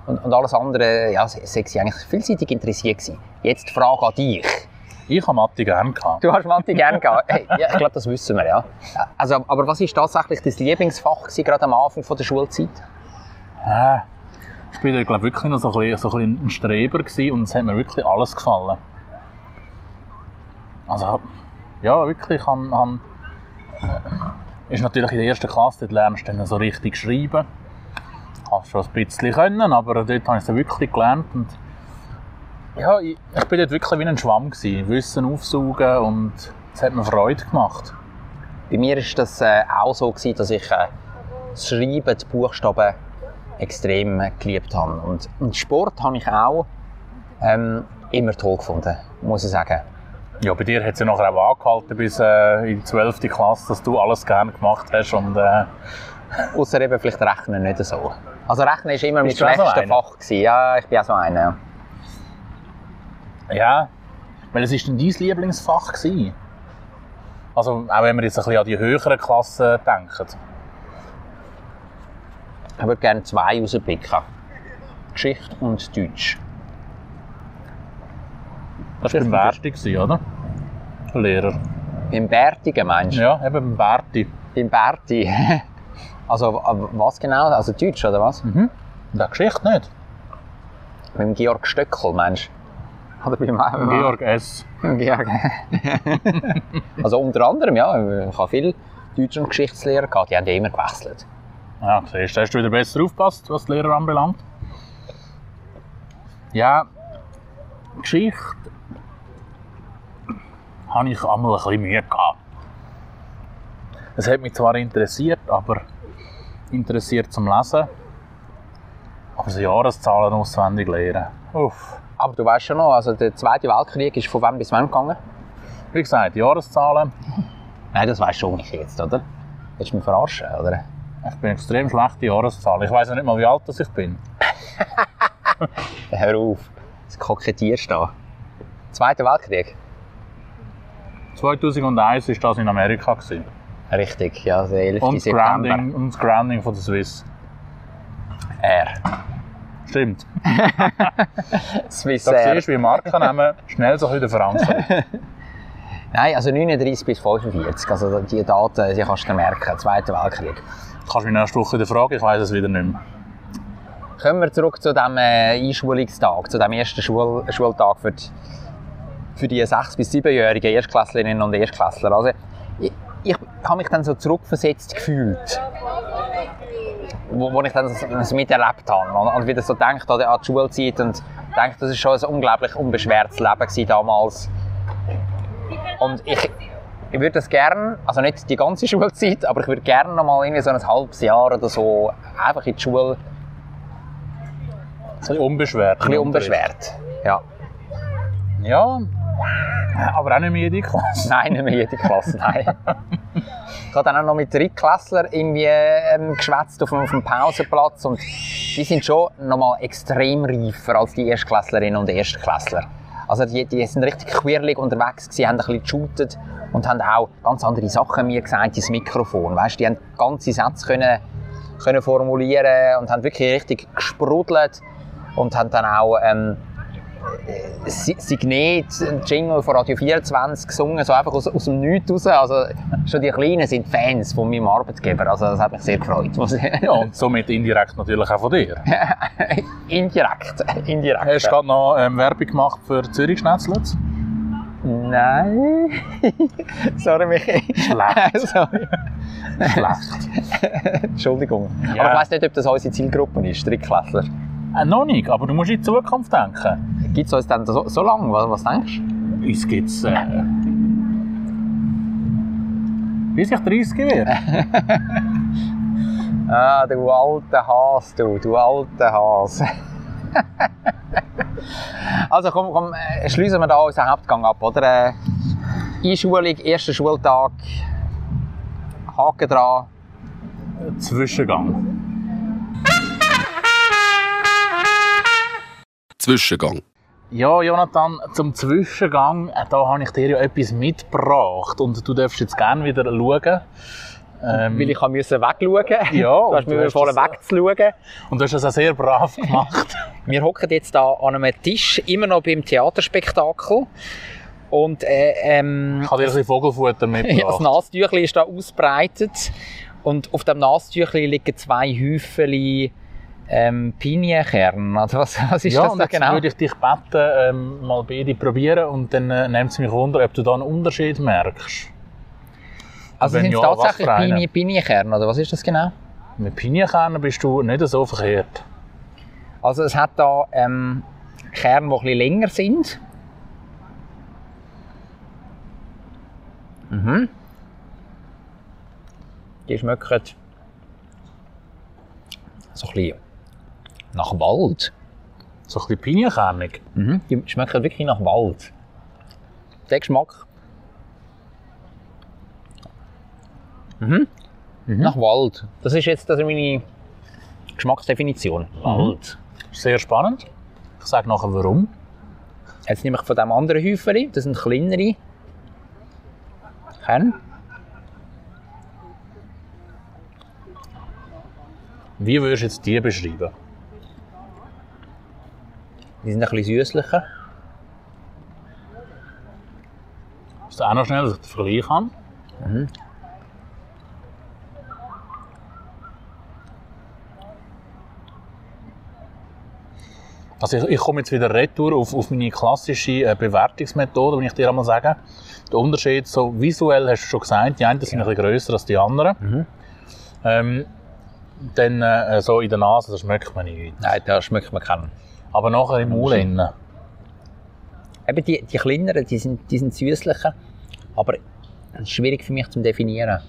Und, und alles andere, ja, sei sie eigentlich vielseitig interessiert gewesen. Jetzt die Frage an dich. Ich habe Mathe gerne gehabt. Du hast Mathe gerne gehabt. Hey, ja, ich glaube, das wissen wir, ja. Also, aber was ist tatsächlich das Lieblingsfach gewesen, gerade am Anfang von der Schulzeit? Äh, Ich bin dort, glaub, wirklich noch so ein, bisschen, so ein, ein Streber gewesen und es hat mir wirklich alles gefallen. Also, ja, wirklich, ich han, han, äh, ist natürlich in der ersten Klasse, dort lernst du dann so richtig schreiben. Hast schon ein bisschen können, aber dort habe ich es wirklich gelernt. Und ja, ich, ich bin dort wirklich wie ein Schwamm gewesen. Wissen aufsaugen und es hat mir Freude gemacht. Bei mir war das äh, auch so, gewesen, dass ich äh, das Schreiben, die Buchstaben extrem äh, geliebt habe. Und, und Sport habe ich auch ähm, immer toll gefunden, muss ich sagen. Ja, bei dir hat es ja nachher auch angehalten bis äh, in die 12. Klasse, dass du alles gerne gemacht hast. Und, äh, [LAUGHS] Außer eben vielleicht Rechnen nicht so. Also Rechnen war immer mein auch so? Fach. Gewesen. Ja, ich bin auch so einer. Ja. weil es ist denn dein Lieblingsfach gewesen? Also, auch wenn wir jetzt ein bisschen an die höheren Klassen denken. Ich würde gerne zwei rauspicken. Geschichte und Deutsch. Das war beim Berti, oder? Der Lehrer. Beim Bärtigen meinst du? Ja, eben beim Berti. Beim Berti. [LAUGHS] Also was genau? Also Deutsch oder was? Und auch Geschichte nicht. Beim Georg Stöckel meinst du? Oder beim, beim Georg S. Georg. [LAUGHS] also unter anderem, ja. Ich habe viel Deutsch- und Geschichtslehrer gehabt, die haben immer gewechselt. Ja, siehst du, hast du wieder besser aufgepasst, was die Lehrer anbelangt? Ja, Geschichte habe ich einmal ein bisschen Mühe gehabt. Es hat mich zwar interessiert, aber interessiert zum Lesen. Aber so Jahreszahlen auswendig lernen. Uff. Aber du weißt schon noch, also der Zweite Weltkrieg ist von wann bis wann gegangen? Wie gesagt, Jahreszahlen. Nein, das weißt schon nicht jetzt, oder? Willst du mich verarschen, oder? Ich bin extrem schlecht in Jahreszahlen. Ich weiß ja nicht mal, wie alt das ich bin. [LAUGHS] Hör auf, das kokettierst da. Zweiter Weltkrieg? 2001 war das in Amerika. Gewesen. Richtig, ja, der 11. Und September. Grounding, und das Grounding von der Swiss. R. Stimmt. [LAUGHS] Swiss Da siehst du, wie Markennamen schnell so ein bisschen. [LAUGHS] Nein, also 39 bis 45. Also die Daten, die kannst du merken. Zweiter Weltkrieg. Kannst du mich nächste Woche wieder fragen, ich weiß es wieder nicht mehr. Kommen wir zurück zu dem äh, Einschulungstag, zu dem ersten Schul Schultag für die, für die 6- bis 7-jährigen Erstklässlerinnen und Erstklässler. Also, ich, ich habe mich dann so zurückversetzt gefühlt, wo, wo ich dann das, das miterlebt habe und, und wieder so denkt an die, an die Schulzeit und denke, das ist schon ein unglaublich unbeschwertes Leben damals. Und ich, ich würde das gerne, also nicht die ganze [LAUGHS] Schulzeit, aber ich würde gerne noch mal irgendwie so ein halbes Jahr oder so einfach in die Schule Ein bisschen unbeschwert. ein bisschen unbeschwert. Ja. Ja, aber auch nicht mehr jede Klasse. [LAUGHS] Nein, nicht mehr jede Klasse, nein. [LAUGHS] ich habe dann auch noch mit Drittklässlern irgendwie ähm, geschwätzt auf, dem- auf dem Pausenplatz und die sind schon noch mal extrem reifer als die Erstklässlerinnen und Erstklässler. Also die, die sind richtig queerlich unterwegs gewesen, haben ein bisschen geshootet und haben auch ganz andere Sachen mir gesagt ins Mikrofon. Weißt, die haben ganze Sätze können, können formulieren und haben wirklich richtig gesprudelt und haben dann auch ähm, Signet, Jingle von Radio 24 gesungen, so einfach aus, aus dem Nichts raus. Also schon die Kleinen sind Fans von meinem Arbeitgeber, also das hat mich sehr gefreut. Ja, und somit indirekt natürlich auch von dir. [LAUGHS] indirekt, indirekt. Hast du gerade noch ähm, Werbung gemacht für Zürich Schnetzlitz? Nein. [LAUGHS] Sorry, Michi. Schlecht. [LAUGHS] Sorry. Schlecht. Entschuldigung. Ja. Aber ich weiss nicht, ob das unsere Zielgruppe ist, Drittklässler. Äh, noch nicht, aber du musst in die Zukunft denken. Gibt es uns dann so, so lange? Was, was denkst du? Uns gibt es. Äh, bis ich 30 werde. [LAUGHS] Ah, du alter Has, du, du alter Has. [LAUGHS] also komm, komm äh, schließen wir da unseren Hauptgang ab, oder? Äh, Einschulung, erster Schultag, Haken dran. Zwischengang. Zwischengang. Ja, Jonathan, zum Zwischengang, äh, da habe ich dir ja etwas mitgebracht und du darfst jetzt gerne wieder schauen. Ähm, Weil ich musste wegschauen. [LAUGHS] Ja, du hast mir vorne das- wegzuschauen. und du hast das auch sehr brav [LAUGHS] gemacht. Wir hocken jetzt da an einem Tisch, immer noch beim Theaterspektakel. Und äh, ähm, Ich habe dir ein bisschen Vogelfutter [LAUGHS] Ja, das mitgebracht. Nastüchli ist da ausbreitet und auf dem Nastüchli liegen zwei Häufchen ähm, Pinienkern. Also was, was ist ja, das da jetzt genau? würde ich dich bitten, ähm, mal beide probieren und dann äh, nimmt es mich wunder, ob du da einen Unterschied merkst. Also sind es ja, tatsächlich? Pinie, Pinienkern, oder was ist das genau? Mit Pinienkernen bist du nicht so verkehrt. Also es hat da ähm, Kerne, die bisschen länger sind. Mhm. Die schmecken so ein bisschen nach Wald. So ein bisschen pinienkernig. Mhm. Die schmecken wirklich nach Wald. Der Geschmack. Mhm. Nach Wald. Das ist jetzt also meine Geschmacksdefinition. Wald. Sehr spannend. Ich sage nachher warum. Jetzt nehme ich von dem anderen Häufchen, das sind kleinere Kerne. Wie würdest du jetzt die beschreiben? Die sind ein bisschen süßlicher. Ist auch noch schnell, dass ich den Vergleich habe? Also ich, ich komme jetzt wieder retour auf, auf meine klassische äh, Bewertungsmethode, wenn ich dir einmal sage. Der Unterschied, so visuell hast du schon gesagt, die einen sind ein bisschen grösser als die anderen. Ähm, dann äh, so in der Nase, das schmeckt man nicht. Nein, da schmeckt man keinen. Aber nachher im Mund innen. Eben die, die kleineren, die sind, die sind süßlicher, aber es ist schwierig für mich zu definieren.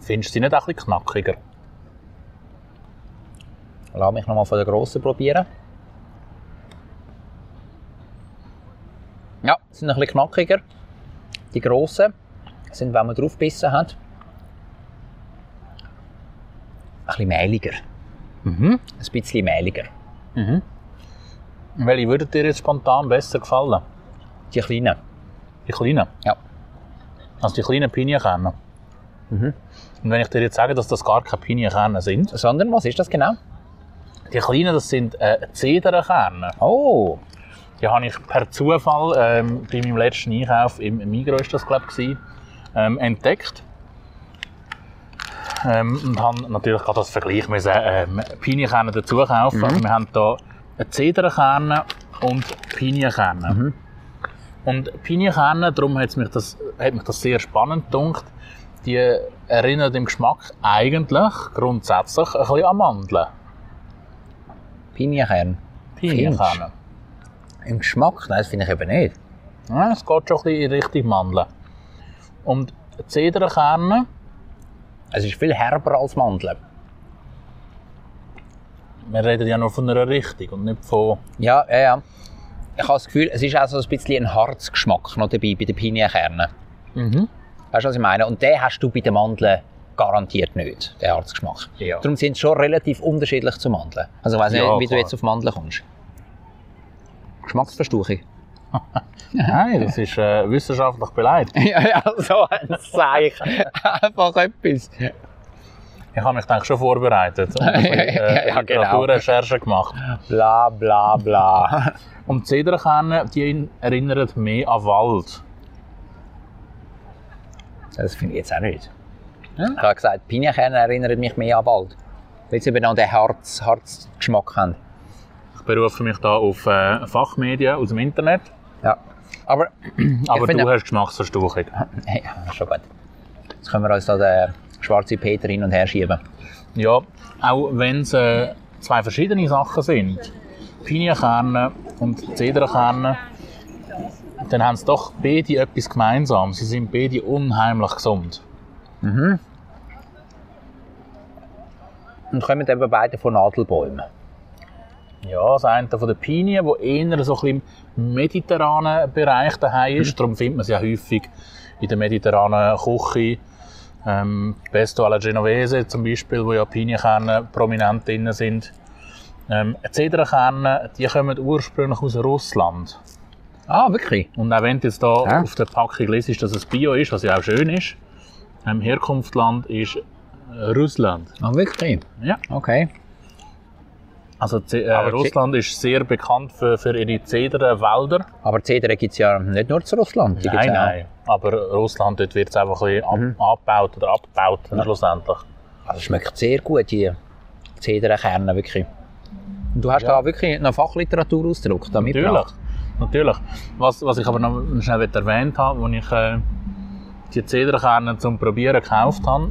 Findest du sie nicht auch ein bisschen knackiger? Lass mich nochmal von der grossen probieren. Ja, sie sind ein bisschen knackiger. Die grossen sind, wenn man drauf gebissen hat, ein bisschen mehliger. Mhm. Ein bisschen mehliger. Welche würde dir jetzt spontan besser gefallen? Die kleinen. Die kleinen? Ja. Also die kleinen Pinienkerne? Und wenn ich dir jetzt sage, dass das gar keine Pinienkerne sind, Sondern, was ist das genau? die kleinen, das sind äh, Zedernkerne. Oh, Die habe ich per Zufall ähm, bei meinem letzten Einkauf im Migros, ist das glaube ich, ähm, entdeckt. Ähm, und habe natürlich gerade als Vergleich müssen, ähm, Pinienkerne dazu kaufen. Also wir haben hier Zedernkerne und Pinienkerne. Und Pinienkerne, darum hat mich, das, hat mich das sehr spannend gedacht, die erinnern im Geschmack eigentlich grundsätzlich ein bisschen an Mandeln. Pinienkern. Pinienkerne. Im Geschmack? Nein, das finde ich eben nicht. Ja, es geht schon ein bisschen in Richtung Mandeln. Und Zedernkerne, Es ist viel herber als Mandeln. wir reden ja nur von einer Richtung und nicht von... Ja, ja, ja. Ich habe das Gefühl, es ist auch so ein bisschen ein Harzgeschmack noch dabei bei den Pinienkernen. Mhm. Weißt du, was ich meine? Und den hast du bei den Mandeln garantiert nicht, den Harzgeschmack. Ja. Darum sind sie schon relativ unterschiedlich zu Mandeln. Also ich weiss nicht, Ja, wie klar. du jetzt auf Mandeln kommst. Geschmacksverstauchung. [LAUGHS] Nein, das ist äh, wissenschaftlich beleidigt. [LAUGHS] ja, ja, so ein Zeichen. Einfach etwas. Ich habe mich denke, schon vorbereitet und [LAUGHS] ein bisschen, äh, Ja, genau. Literaturrecherche gemacht. Bla, bla, bla. Und die Zedernkerne, die erinnern mehr an Wald. Das finde ich jetzt auch nicht. Ich habe gesagt, Pinienkerne erinnern mich mehr an Wald. Weil sie eben noch den Harz, Harzgeschmack haben. Ich berufe mich da auf äh, Fachmedien aus dem Internet, Ja. Aber, [CLEARS THROAT] aber finde- du hast Geschmacksverstauchung. [LAUGHS] ja, schon gut. Jetzt können wir uns da den schwarzen Peter hin und her schieben. Ja, auch wenn es äh, zwei verschiedene Sachen sind, Pinienkerne und Zedernkerne, dann haben sie doch beide etwas gemeinsam. Sie sind beide unheimlich gesund. Und kommen eben beide von Nadelbäumen. Ja, das eine von den Pinien, wo eher so ein bisschen mediterranen Bereich daheim ist. Darum findet man sie ja häufig in der mediterranen Küche. Ähm, Pesto alla Genovese zum Beispiel, wo ja Pinienkerne prominent drin sind. Ähm, Zedernkerne, die kommen ursprünglich aus Russland. Ah, wirklich? Und auch wenn du jetzt da Ja. auf der Packung liest, dass es Bio ist, was ja auch schön ist, ähm, Herkunftsland ist Russland. Ah, wirklich? Ja. Okay. Also äh, Russland ist sehr bekannt für, für ihre Zederwälder. Aber Zedern gibt es ja nicht nur zu Russland. Nein, nein. Aber Russland, dort wird es einfach ein bisschen ab, abgebaut oder abgebaut schlussendlich. Also, schmeckt sehr gut, die, Zedernkerne, wirklich. Und du hast Ja. da wirklich noch Fachliteratur ausgedruckt, da Natürlich. Natürlich. Was, was ich aber noch schnell erwähnt habe, als ich äh, die Zedernkerne zum Probieren gekauft habe,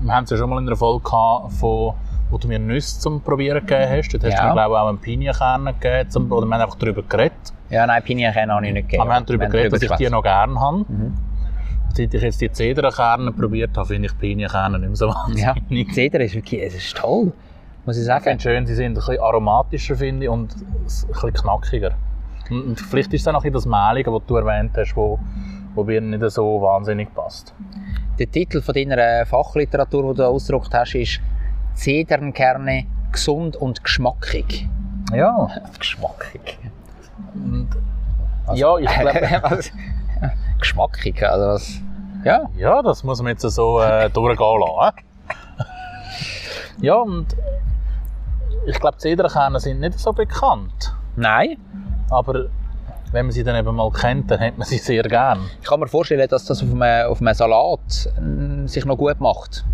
wir haben es ja schon mal in einer Folge gehabt, von, wo du mir Nüsse zum Probieren gegeben hast. Dort hast Ja. du mir, glaube ich, auch einen Pinienkern gegeben, zum, oder wir haben einfach darüber geredet. Ja, nein, Pinienkerne habe ich nicht gegeben. Aber wir haben darüber geredet, dass ich die noch gerne habe. Mhm. Seit ich jetzt die Zedernkerne probiert habe, finde ich Pinienkerne nicht mehr so Ja, wahnsinnig. Zeder ist wirklich, es ist toll, muss ich Ich sagen. finde schön, sie sind ein bisschen aromatischer finde ich, und ein bisschen knackiger. Und vielleicht ist es auch noch das Mehlige, was du erwähnt hast, wo, wo mir nicht so wahnsinnig passt. Der Titel von deiner Fachliteratur, die du ausgedruckt hast, ist Zedernkerne gesund und geschmackig. Ja. Geschmackig. Und, ja, ich glaube, [LAUGHS] geschmackig, also was? Ja, ja, das muss man jetzt so äh, [LAUGHS] durchgehen lassen. ja, und ich glaube, Zedernkerne sind nicht so bekannt. nein. Aber wenn man sie dann eben mal kennt, dann hat man sie sehr gern. Ich kann mir vorstellen, dass das auf einem, auf einem Salat äh, sich noch gut macht.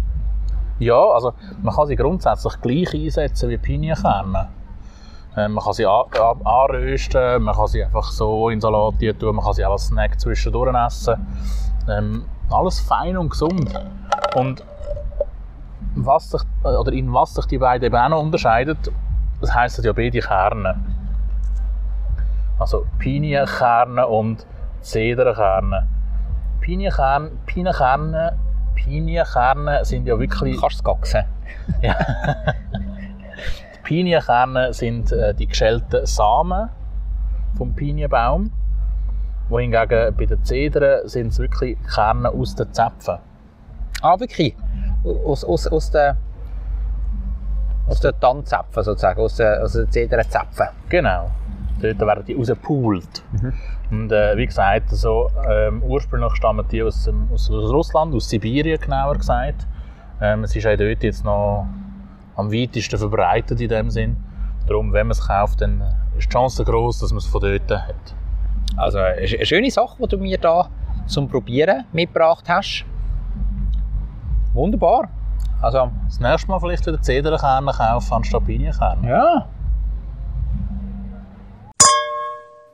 Ja, also man kann sie grundsätzlich gleich einsetzen wie Pinienkerne. Ähm, man kann sie an, an, anrösten, man kann sie einfach so in Salat tun, man kann sie auch als Snack zwischendurch essen. Ähm, alles fein und gesund. Und was sich, äh, oder in was sich die beiden eben auch noch unterscheiden, das heisst ja beide Kerne. Also Pinienkerne und Zedernkerne. Pinienkerne, Pinienkerne, Pinienkerne sind ja wirklich Kannst du es gaxen? [LAUGHS] die Pinienkerne sind äh, die geschälten Samen vom Pinienbaum. Wohingegen bei den Zedern sind es wirklich Kerne aus den Zäpfen. Ah, wirklich? Aus, aus, aus den aus den Tannzäpfen sozusagen, aus den, aus den Zedernzäpfen. Genau. Dort werden die rausgepult. Und äh, wie gesagt, also, ähm, ursprünglich stammen die aus, dem- aus, aus Russland, aus Sibirien genauer gesagt. Ähm, es ist auch dort jetzt noch am weitesten verbreitet in dem Sinn. Darum, wenn man es kauft, dann ist die Chance groß, dass man es von dort hat. Also eine sch- eine schöne Sache, die du mir da zum Probieren mitgebracht hast. Wunderbar. Also, Das nächste Mal vielleicht wieder Zedernkerne kaufen anstatt Pinienkerne. ja.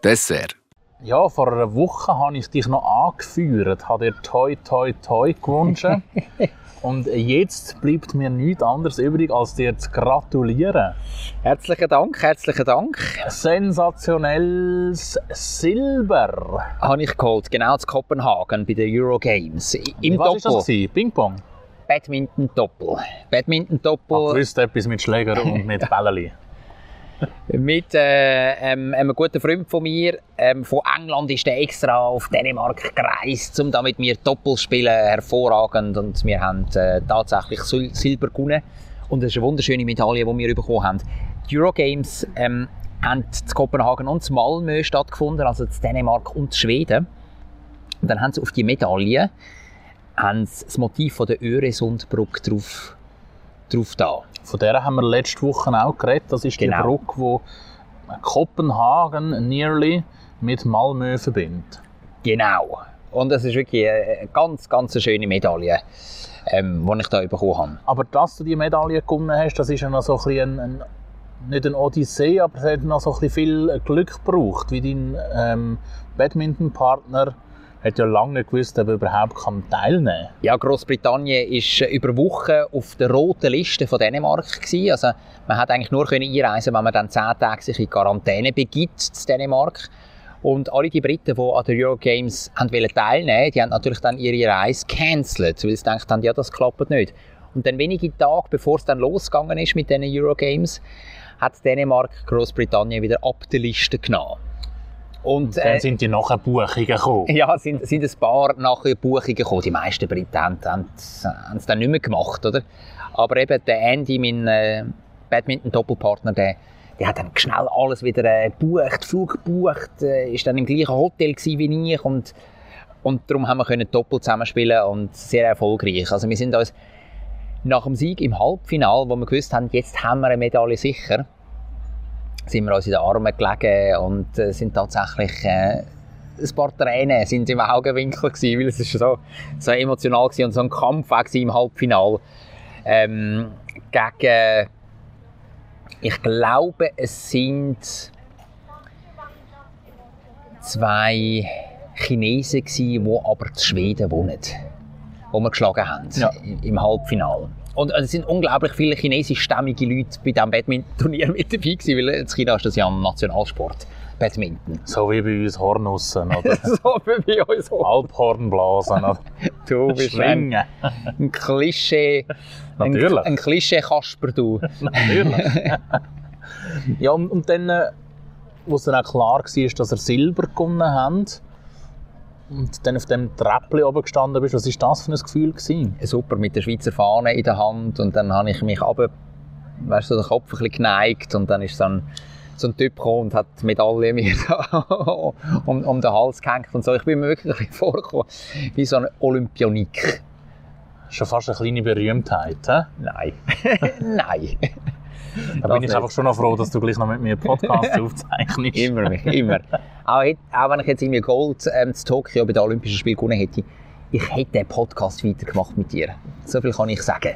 Dessert. Ja, vor einer Woche habe ich dich noch angeführt, habe dir toi toi toi gewünscht. [LAUGHS] Und jetzt bleibt mir nichts anderes übrig, als dir zu gratulieren. Herzlichen Dank, herzlichen Dank. Sensationelles Silber. Habe ich geholt, genau zu Kopenhagen bei den Eurogames. Im Was ist das? Doppel. gewesen? Ping-Pong? Badminton-Doppel. Badminton-Doppel. Wüsste etwas mit Schläger und mit [LAUGHS] Bälleli. Mit äh, ähm, einem guten Freund von mir ähm, von England ist der extra auf Dänemark gereist, um da mit mir Doppel spielen. Hervorragend. Und wir haben äh, tatsächlich Sil Silber gewonnen. Und es ist eine wunderschöne Medaille, die wir bekommen haben. Die Eurogames ähm, haben in Kopenhagen und in Malmö stattgefunden, also in Dänemark und in Schweden. Und dann haben sie auf die Medaille haben das Motiv von der Öresundbrücke drauf, drauf da. Von der haben wir letzte Woche auch geredet. Das ist Genau. die Brücke, die Kopenhagen nearly mit Malmö verbindet. Genau. Und es ist wirklich eine ganz, ganz schöne Medaille, ähm, die ich da bekommen habe. Aber dass du die Medaille gewonnen hast, das ist ja noch so ein bisschen ein, ein, nicht eine Odyssee, aber es hat noch so ein bisschen viel Glück gebraucht, wie dein ähm, Badminton-Partner hat ja lange nicht gewusst, ob er überhaupt kann teilnehmen kann. Ja, Großbritannien war über Wochen auf der roten Liste von Dänemark. Gewesen. Also, man hat eigentlich nur können einreisen wenn man dann zehn Tage sich in Quarantäne begibt in Dänemark. Und alle die Briten, die an den Eurogames teilnehmen die haben natürlich dann ihre Reise gecancelt, weil sie gedacht haben, ja, das klappt nicht. Und dann wenige Tage, bevor es dann losgegangen ist mit diesen Eurogames, hat Dänemark Großbritannien wieder ab der Liste genommen. Und, Dann äh, sind die nachher Buchungen gekommen. ja, sind, sind ein paar nachher Buchungen gekommen. Die meisten Briten haben, haben, haben es dann nicht mehr gemacht, oder? Aber eben der Andy, mein äh, Badminton-Doppelpartner, der, der hat dann schnell alles wieder äh, gebucht, Flug gebucht, äh, ist dann im gleichen Hotel wie ich und, und darum haben wir können Doppel zusammenspielen und sehr erfolgreich. Also wir sind uns nach dem Sieg im Halbfinale, wo wir gewusst haben, jetzt haben wir eine Medaille sicher, sind wir uns in den Armen gelegen und äh, sind tatsächlich äh, ein paar Tränen sind im Augenwinkel gewesen, weil es ist so, so emotional gewesen und so ein Kampf gewesen im Halbfinale ähm, gegen Ich glaube, es sind zwei Chinesen gewesen, die aber zu Schweden wohnen, die wir geschlagen haben Ja. im- im Halbfinale. Und es sind unglaublich viele chinesischstämmige Leute bei diesem Badminton-Turnier mit dabei gewesen, weil in China ist das ja ein Nationalsport, Badminton. So wie bei uns Hornussen oder [LAUGHS] so wie bei uns. Alphornblasen oder [LAUGHS] Du bist ein, Schwingen. ein Klischee, ein, Natürlich. ein Klischee-Kasper, du. Natürlich. [LAUGHS] ja, und, und dann, äh, wo es dann auch klar war, dass ihr Silber gewonnen habt und dann auf dem Treppchen oben gestanden bist, was war das für ein Gefühl? Gewesen? super mit der Schweizer Fahne in der Hand und dann habe ich mich aber weißt du, den Kopf ein bisschen geneigt und dann ist so ein, so ein Typ gekommen und hat die Medaille mir [LAUGHS] um, um den Hals gehängt und so. Ich bin mir wirklich vorgekommen wie so ein Olympionik. Schon fast eine kleine Berühmtheit. He? Nein. [LAUGHS] Nein. Da bin ich einfach schon noch froh, dass du gleich noch mit mir Podcast [LAUGHS] aufzeichnest. Immer, immer. Auch, auch wenn ich jetzt irgendwie Gold ähm, zu Tokio bei den Olympischen Spielen gewonnen hätte, ich hätte den Podcast weitergemacht mit dir. So viel kann ich sagen.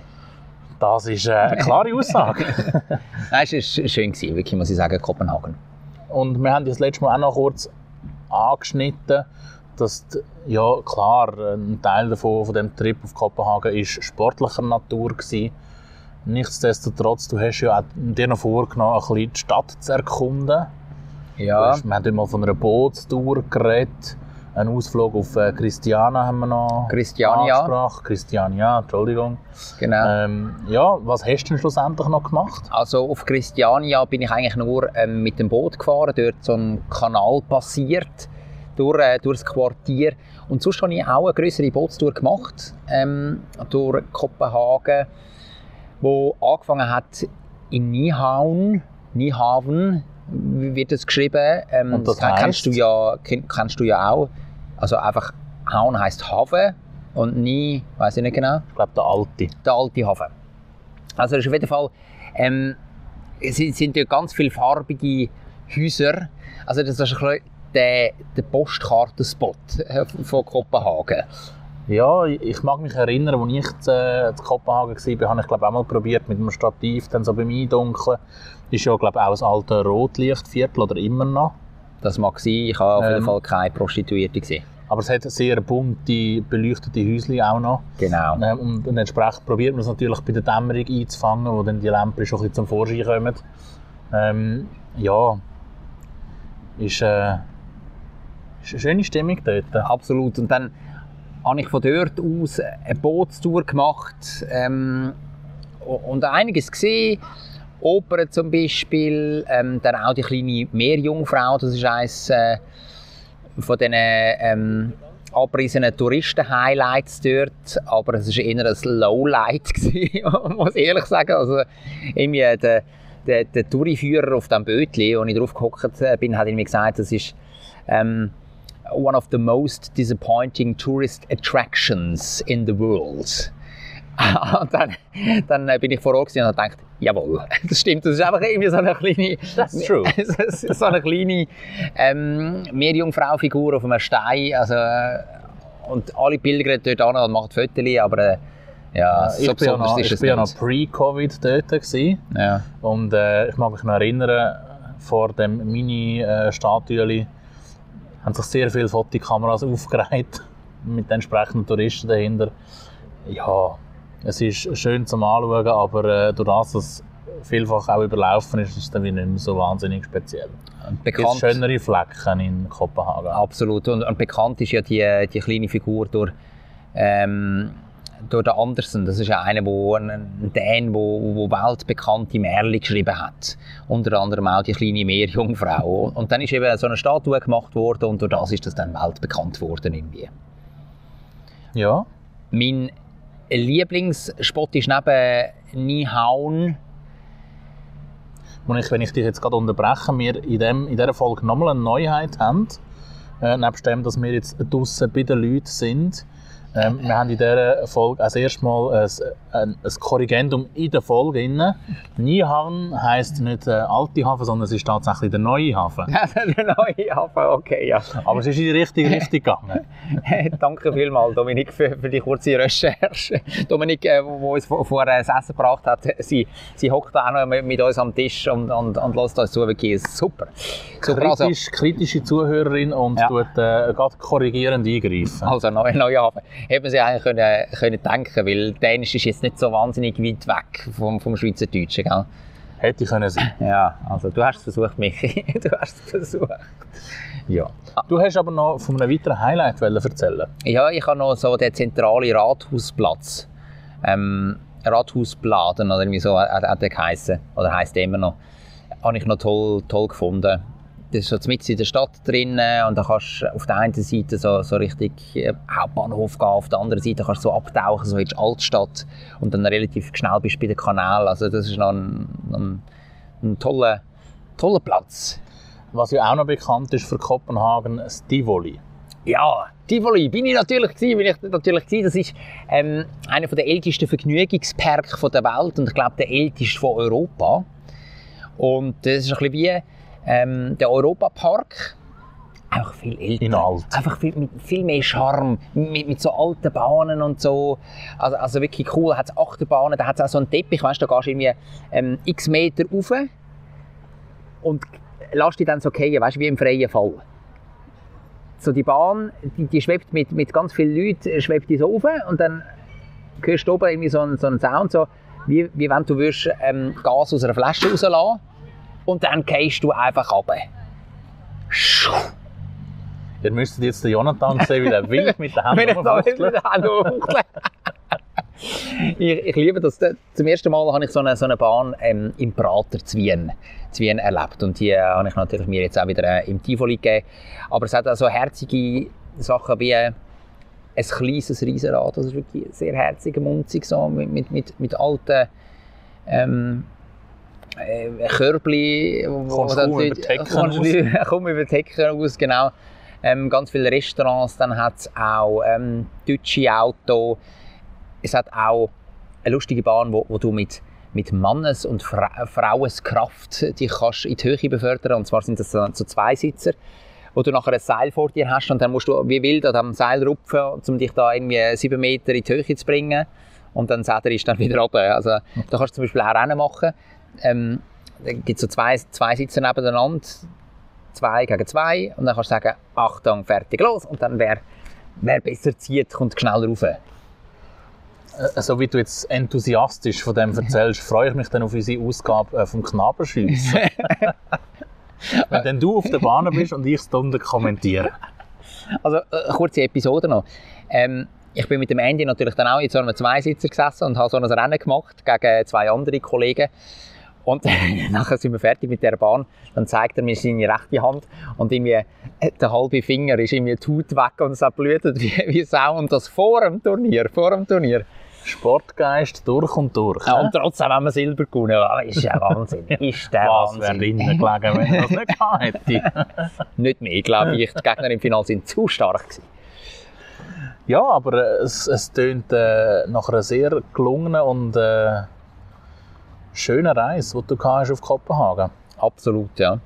Das ist äh, eine klare Aussage. [LAUGHS] Nein, es war schön, gewesen, wirklich, muss ich sagen, Kopenhagen. Und wir haben das letzte Mal auch noch kurz angeschnitten, dass, die, ja klar, ein Teil davon, von dem Trip auf Kopenhagen ist sportlicher Natur gewesen. Nichtsdestotrotz, du hast ja auch dir noch vorgenommen, ein bisschen die Stadt zu erkunden. Ja. Wir haben immer von einer Bootstour geredet. Einen Ausflug auf äh, Christiana haben wir noch Christiania. angesprochen. Christiania, Entschuldigung. Genau. Ähm, ja, was hast du denn schlussendlich noch gemacht? Also auf Christiania bin ich eigentlich nur ähm, mit dem Boot gefahren, dort so ein Kanal passiert, durch, äh, durch das Quartier. Und sonst habe ich auch eine größere Bootstour gemacht, ähm, durch Kopenhagen, wo angefangen hat in Nyhavn wie wird das geschrieben. Ähm, Und das kennst heisst? du ja, kenn- kennst du ja auch. Also einfach Haun heißt Hafen und Nie, weiß ich nicht genau Ich glaube, der Alte. der alte Hafen. Also das ist auf jeden Fall, ähm, es sind, sind dort ganz viele farbige Häuser. Also das ist ein bisschen der, der Postkartenspot äh, von Kopenhagen. Ja, ich mag mich erinnern, als ich zu, Kopenhagen war, habe ich glaube auch mal probiert mit einem Stativ, dann so beim Eindunkeln. Ist ja glaube auch ein altes Rotlichtviertel oder immer noch. Das mag sein, ich habe auf jeden Ähm. Fall keine Prostituierte gesehen. Aber es hat sehr bunte, beleuchtete Häuschen auch noch. Genau. Ähm, Und, und entsprechend probiert man es natürlich bei der Dämmerung einzufangen, wo dann die Lampen schon ein bisschen zum Vorschein kommen. Ähm, ja, ist, äh, ist eine schöne Stimmung dort. Absolut. Und dann habe ich von dort aus eine Bootstour gemacht ähm, und einiges gesehen. Opern zum Beispiel, ähm, dann auch die kleine Meerjungfrau, das ist eines äh, von diesen ähm, abgerissenen Touristen-Highlights dort, aber es war eher ein Lowlight, [LAUGHS] gewesen, muss ich ehrlich sagen. Also, irgendwie der, der, der Touriführer auf dem Bötli, wo ich drauf gehockt äh, bin, hat mir gesagt, das ist ähm, one of the most disappointing tourist attractions in the world. [LAUGHS] und dann, dann äh, bin ich vor Ort und habe gedacht, jawohl, [LAUGHS] das stimmt, das ist einfach irgendwie so eine kleine, That's true. [LAUGHS] so eine kleine ähm, Meerjungfrau-Figur auf einem Stein, also, äh, und alle pilgern dort an und machen Fotos, aber äh, ja, so ich besonders noch, ist ich es bin ja noch pre-Covid dort. Gewesen. Ja. Und äh, ich mag mich noch erinnern, vor dem Mini-Statüeli haben sich sehr viele Fotokameras [LAUGHS] aufgereiht mit den entsprechenden Touristen dahinter. Ja, es ist schön zum Anschauen, aber äh, durch das, dass es vielfach auch überlaufen ist, ist es dann nicht mehr so wahnsinnig speziell. Es gibt Bekannt, schönere Flecken in Kopenhagen. Absolut. Und, und bekannt ist ja die, die kleine Figur durch, ähm, durch den Andersen. Das ist ja einer, wo, ein Dän, wo, wo weltbekannte Märchen geschrieben hat. Unter anderem auch die kleine Meerjungfrau. Und dann ist eben so eine Statue gemacht worden und durch das ist das dann weltbekannt worden irgendwie. Ja, Mein Lieblingsspot ist neben Nyhavn. Und ich, wenn ich dich jetzt gerade unterbreche, wir in, dem, in dieser Folge nochmal eine Neuheit haben. Äh, nebst dem, dass wir jetzt draussen bei den Leuten sind, Ähm, wir haben in dieser Folge als erstes Mal ein, ein, Korrigendum in der Folge. Drin. Niehafen heisst nicht der alte Hafen, sondern es ist tatsächlich der neue Hafen. [LAUGHS] der neue Hafen, okay, ja. Aber es ist in die richtige [LAUGHS] Richtung gegangen. [LAUGHS] Danke vielmals, Dominik, für, für die kurze Recherche. Dominik, äh, wo uns vor- vorher das Essen gebracht hat, sie, sie hockt auch noch mit, uns am Tisch und, und, und lässt uns zu. Wirklich super. super also, Kritisch, kritische Zuhörerin und Ja. tut äh, gerade korrigierend eingreifen. also neuer neue Hafen. Hätte man sich eigentlich können, können denken weil Dänisch ist jetzt nicht so wahnsinnig weit weg vom, vom Schweizerdeutschen, gell? Hätte ich können sein. Ja, also du hast es versucht, Michi. [LAUGHS] du hast es versucht. Ja. Du hast aber noch von einem weiteren Highlight wollen erzählen. Ja, ich habe noch so den zentralen Rathausplatz. Ähm, Rathausbladen oder irgendwie so hat, hat der geheissen. Oder heisst immer noch. Habe ich noch toll, toll gefunden. Das ist so mitten in der Stadt drinnen und da kannst du auf der einen Seite so, so richtig äh, Hauptbahnhof gehen, auf der anderen Seite kannst du so abtauchen, so in die Altstadt und dann relativ schnell bist du bei den Kanal. Also das ist noch ein, ein, ein toller, toller Platz. Was ja auch noch bekannt ist für Kopenhagen, das Tivoli. Ja, Tivoli bin ich natürlich gewesen, bin ich natürlich gewesen. Das ist ähm, einer der ältesten Vergnügungsparks der Welt und ich glaube der älteste von Europa. Und das ist ein bisschen wie ähm, der Europapark, einfach viel älter. In alt. Einfach viel, mit viel mehr Charme, mit, mit so alten Bahnen und so. Also, also wirklich cool. Da hat es Achterbahnen, da hat es auch so einen Teppich, weißt du, da gehst du irgendwie ähm, x Meter rauf und lässt dich dann so fallen, weißt du, wie im freien Fall. So die Bahn, die, die schwebt mit, mit ganz vielen Leuten, äh, schwebt die so rauf und dann hörst du oben irgendwie so einen, so einen Sound, so, wie, wie wenn du würdest, ähm, Gas aus einer Flasche rauslassen und dann gehst du einfach runter. Schuh. Ihr müsstet jetzt den Jonathan sehen, wie der wild mit den Händen rumfuchtelt. ich, ich liebe das. Zum ersten Mal habe ich so eine, so eine Bahn ähm, im Prater zu Wien, zu Wien erlebt. Und die äh, habe ich natürlich mir jetzt auch wieder äh, im Tivoli gegeben. Aber es hat auch so herzige Sachen wie äh, ein kleines Riesenrad. Das ist wirklich sehr herzig, munzig, so, mit, mit, mit, mit alten ähm, äh, Körbli. wo- wo kaum über die Hecken du- [LAUGHS] komm über die Hecken raus, genau. Ähm, ganz viele Restaurants, dann hat es auch ähm, deutsche Autos. Es hat auch eine lustige Bahn, wo, wo du mit, mit Mannes- und Fra Frauenskraft dich kannst in die Höhe befördern Und zwar sind das so, so Zweisitzer, wo du nachher ein Seil vor dir hast und dann musst du wie wild an diesem Seil rupfen, um dich da irgendwie sieben Meter in die Höhe zu bringen. Und dann sagt er, ist dann wieder runter. Also, da kannst du zum Beispiel auch Rennen machen. Ähm, gibt es so zwei, zwei Sitze nebeneinander, zwei gegen zwei, und dann kannst du sagen, Achtung, fertig, los. Und dann wer, wer besser zieht, kommt schneller rauf. Äh, So wie du jetzt enthusiastisch von dem erzählst, [LAUGHS] freue ich mich dann auf unsere Ausgabe äh, vom Knabenschiessen. [LAUGHS] Wenn dann du auf der Bahn bist und ich es unten kommentiere. Also, äh, kurze Episode noch. Ähm, ich bin mit dem Andy natürlich dann auch in so einem Zweisitzer gesessen und habe so ein Rennen gemacht gegen zwei andere Kollegen. Und [LAUGHS] nachher sind wir fertig mit der Bahn. Dann zeigt er mir seine rechte Hand und irgendwie äh, der halbe Finger ist irgendwie die Haut weg und es blutet wie, wie Sau. Und das vor dem Turnier, vor dem Turnier. Sportgeist durch und durch. Ja, und trotzdem haben wir Silber gewonnen. Ist ja Wahnsinn. [LAUGHS] Ist der Was wäre drinnen gelegen, wenn er das nicht [LAUGHS] gehabt hätte? Nicht mehr, glaube ich. Die Gegner im Finale sind zu stark gewesen. Ja, aber äh, es, es tönt äh, nach einer sehr gelungenen und äh, schönen Reise, die du gehabt hast auf Kopenhagen. Absolut, ja.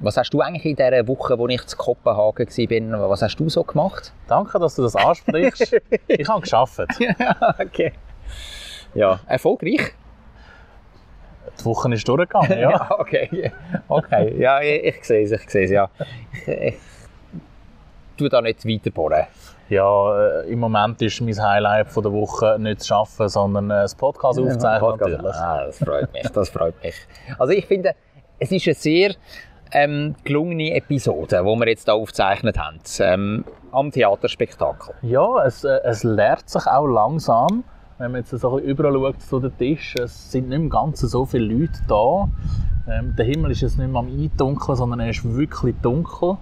Was hast du eigentlich in dieser Woche, wo ich zu Kopenhagen war, was hast du so gemacht? Danke, dass du das ansprichst. [LAUGHS] ich habe geschafft. okay. Ja, erfolgreich? Die Woche ist durchgegangen, [LAUGHS] ja. okay. Okay, ja, ich, ich sehe es, ich sehe es, ja. Ich, ich tue da nicht weiter bohren. Ja, äh, im Moment ist mein Highlight von der Woche nicht zu arbeiten, sondern äh, das Podcast aufzeichnen natürlich. Ah, das freut mich, das freut mich. Also ich finde, es ist eine sehr ähm, gelungene Episode, die wir jetzt hier aufgezeichnet haben, ähm, am Theaterspektakel. Ja, es, äh, es lehrt sich auch langsam. Wenn man jetzt so ein bisschen überall schaut zu den Tisch, es sind nicht im Ganzen so viele Leute da. Ähm, der Himmel ist jetzt nicht mehr am Eindunkeln, sondern er ist wirklich dunkel.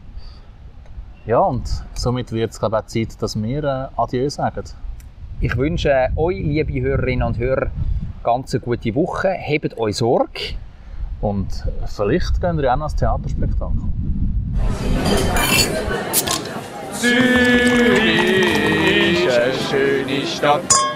Ja, und somit wird es glaube ich, auch Zeit, dass wir äh, Adieu sagen. Ich wünsche euch, liebe Hörerinnen und Hörer, ganz eine gute Woche. Hebt euch Sorge. Und vielleicht gehen wir auch noch ins Theaterspektakel. Zürich ist eine schöne Stadt.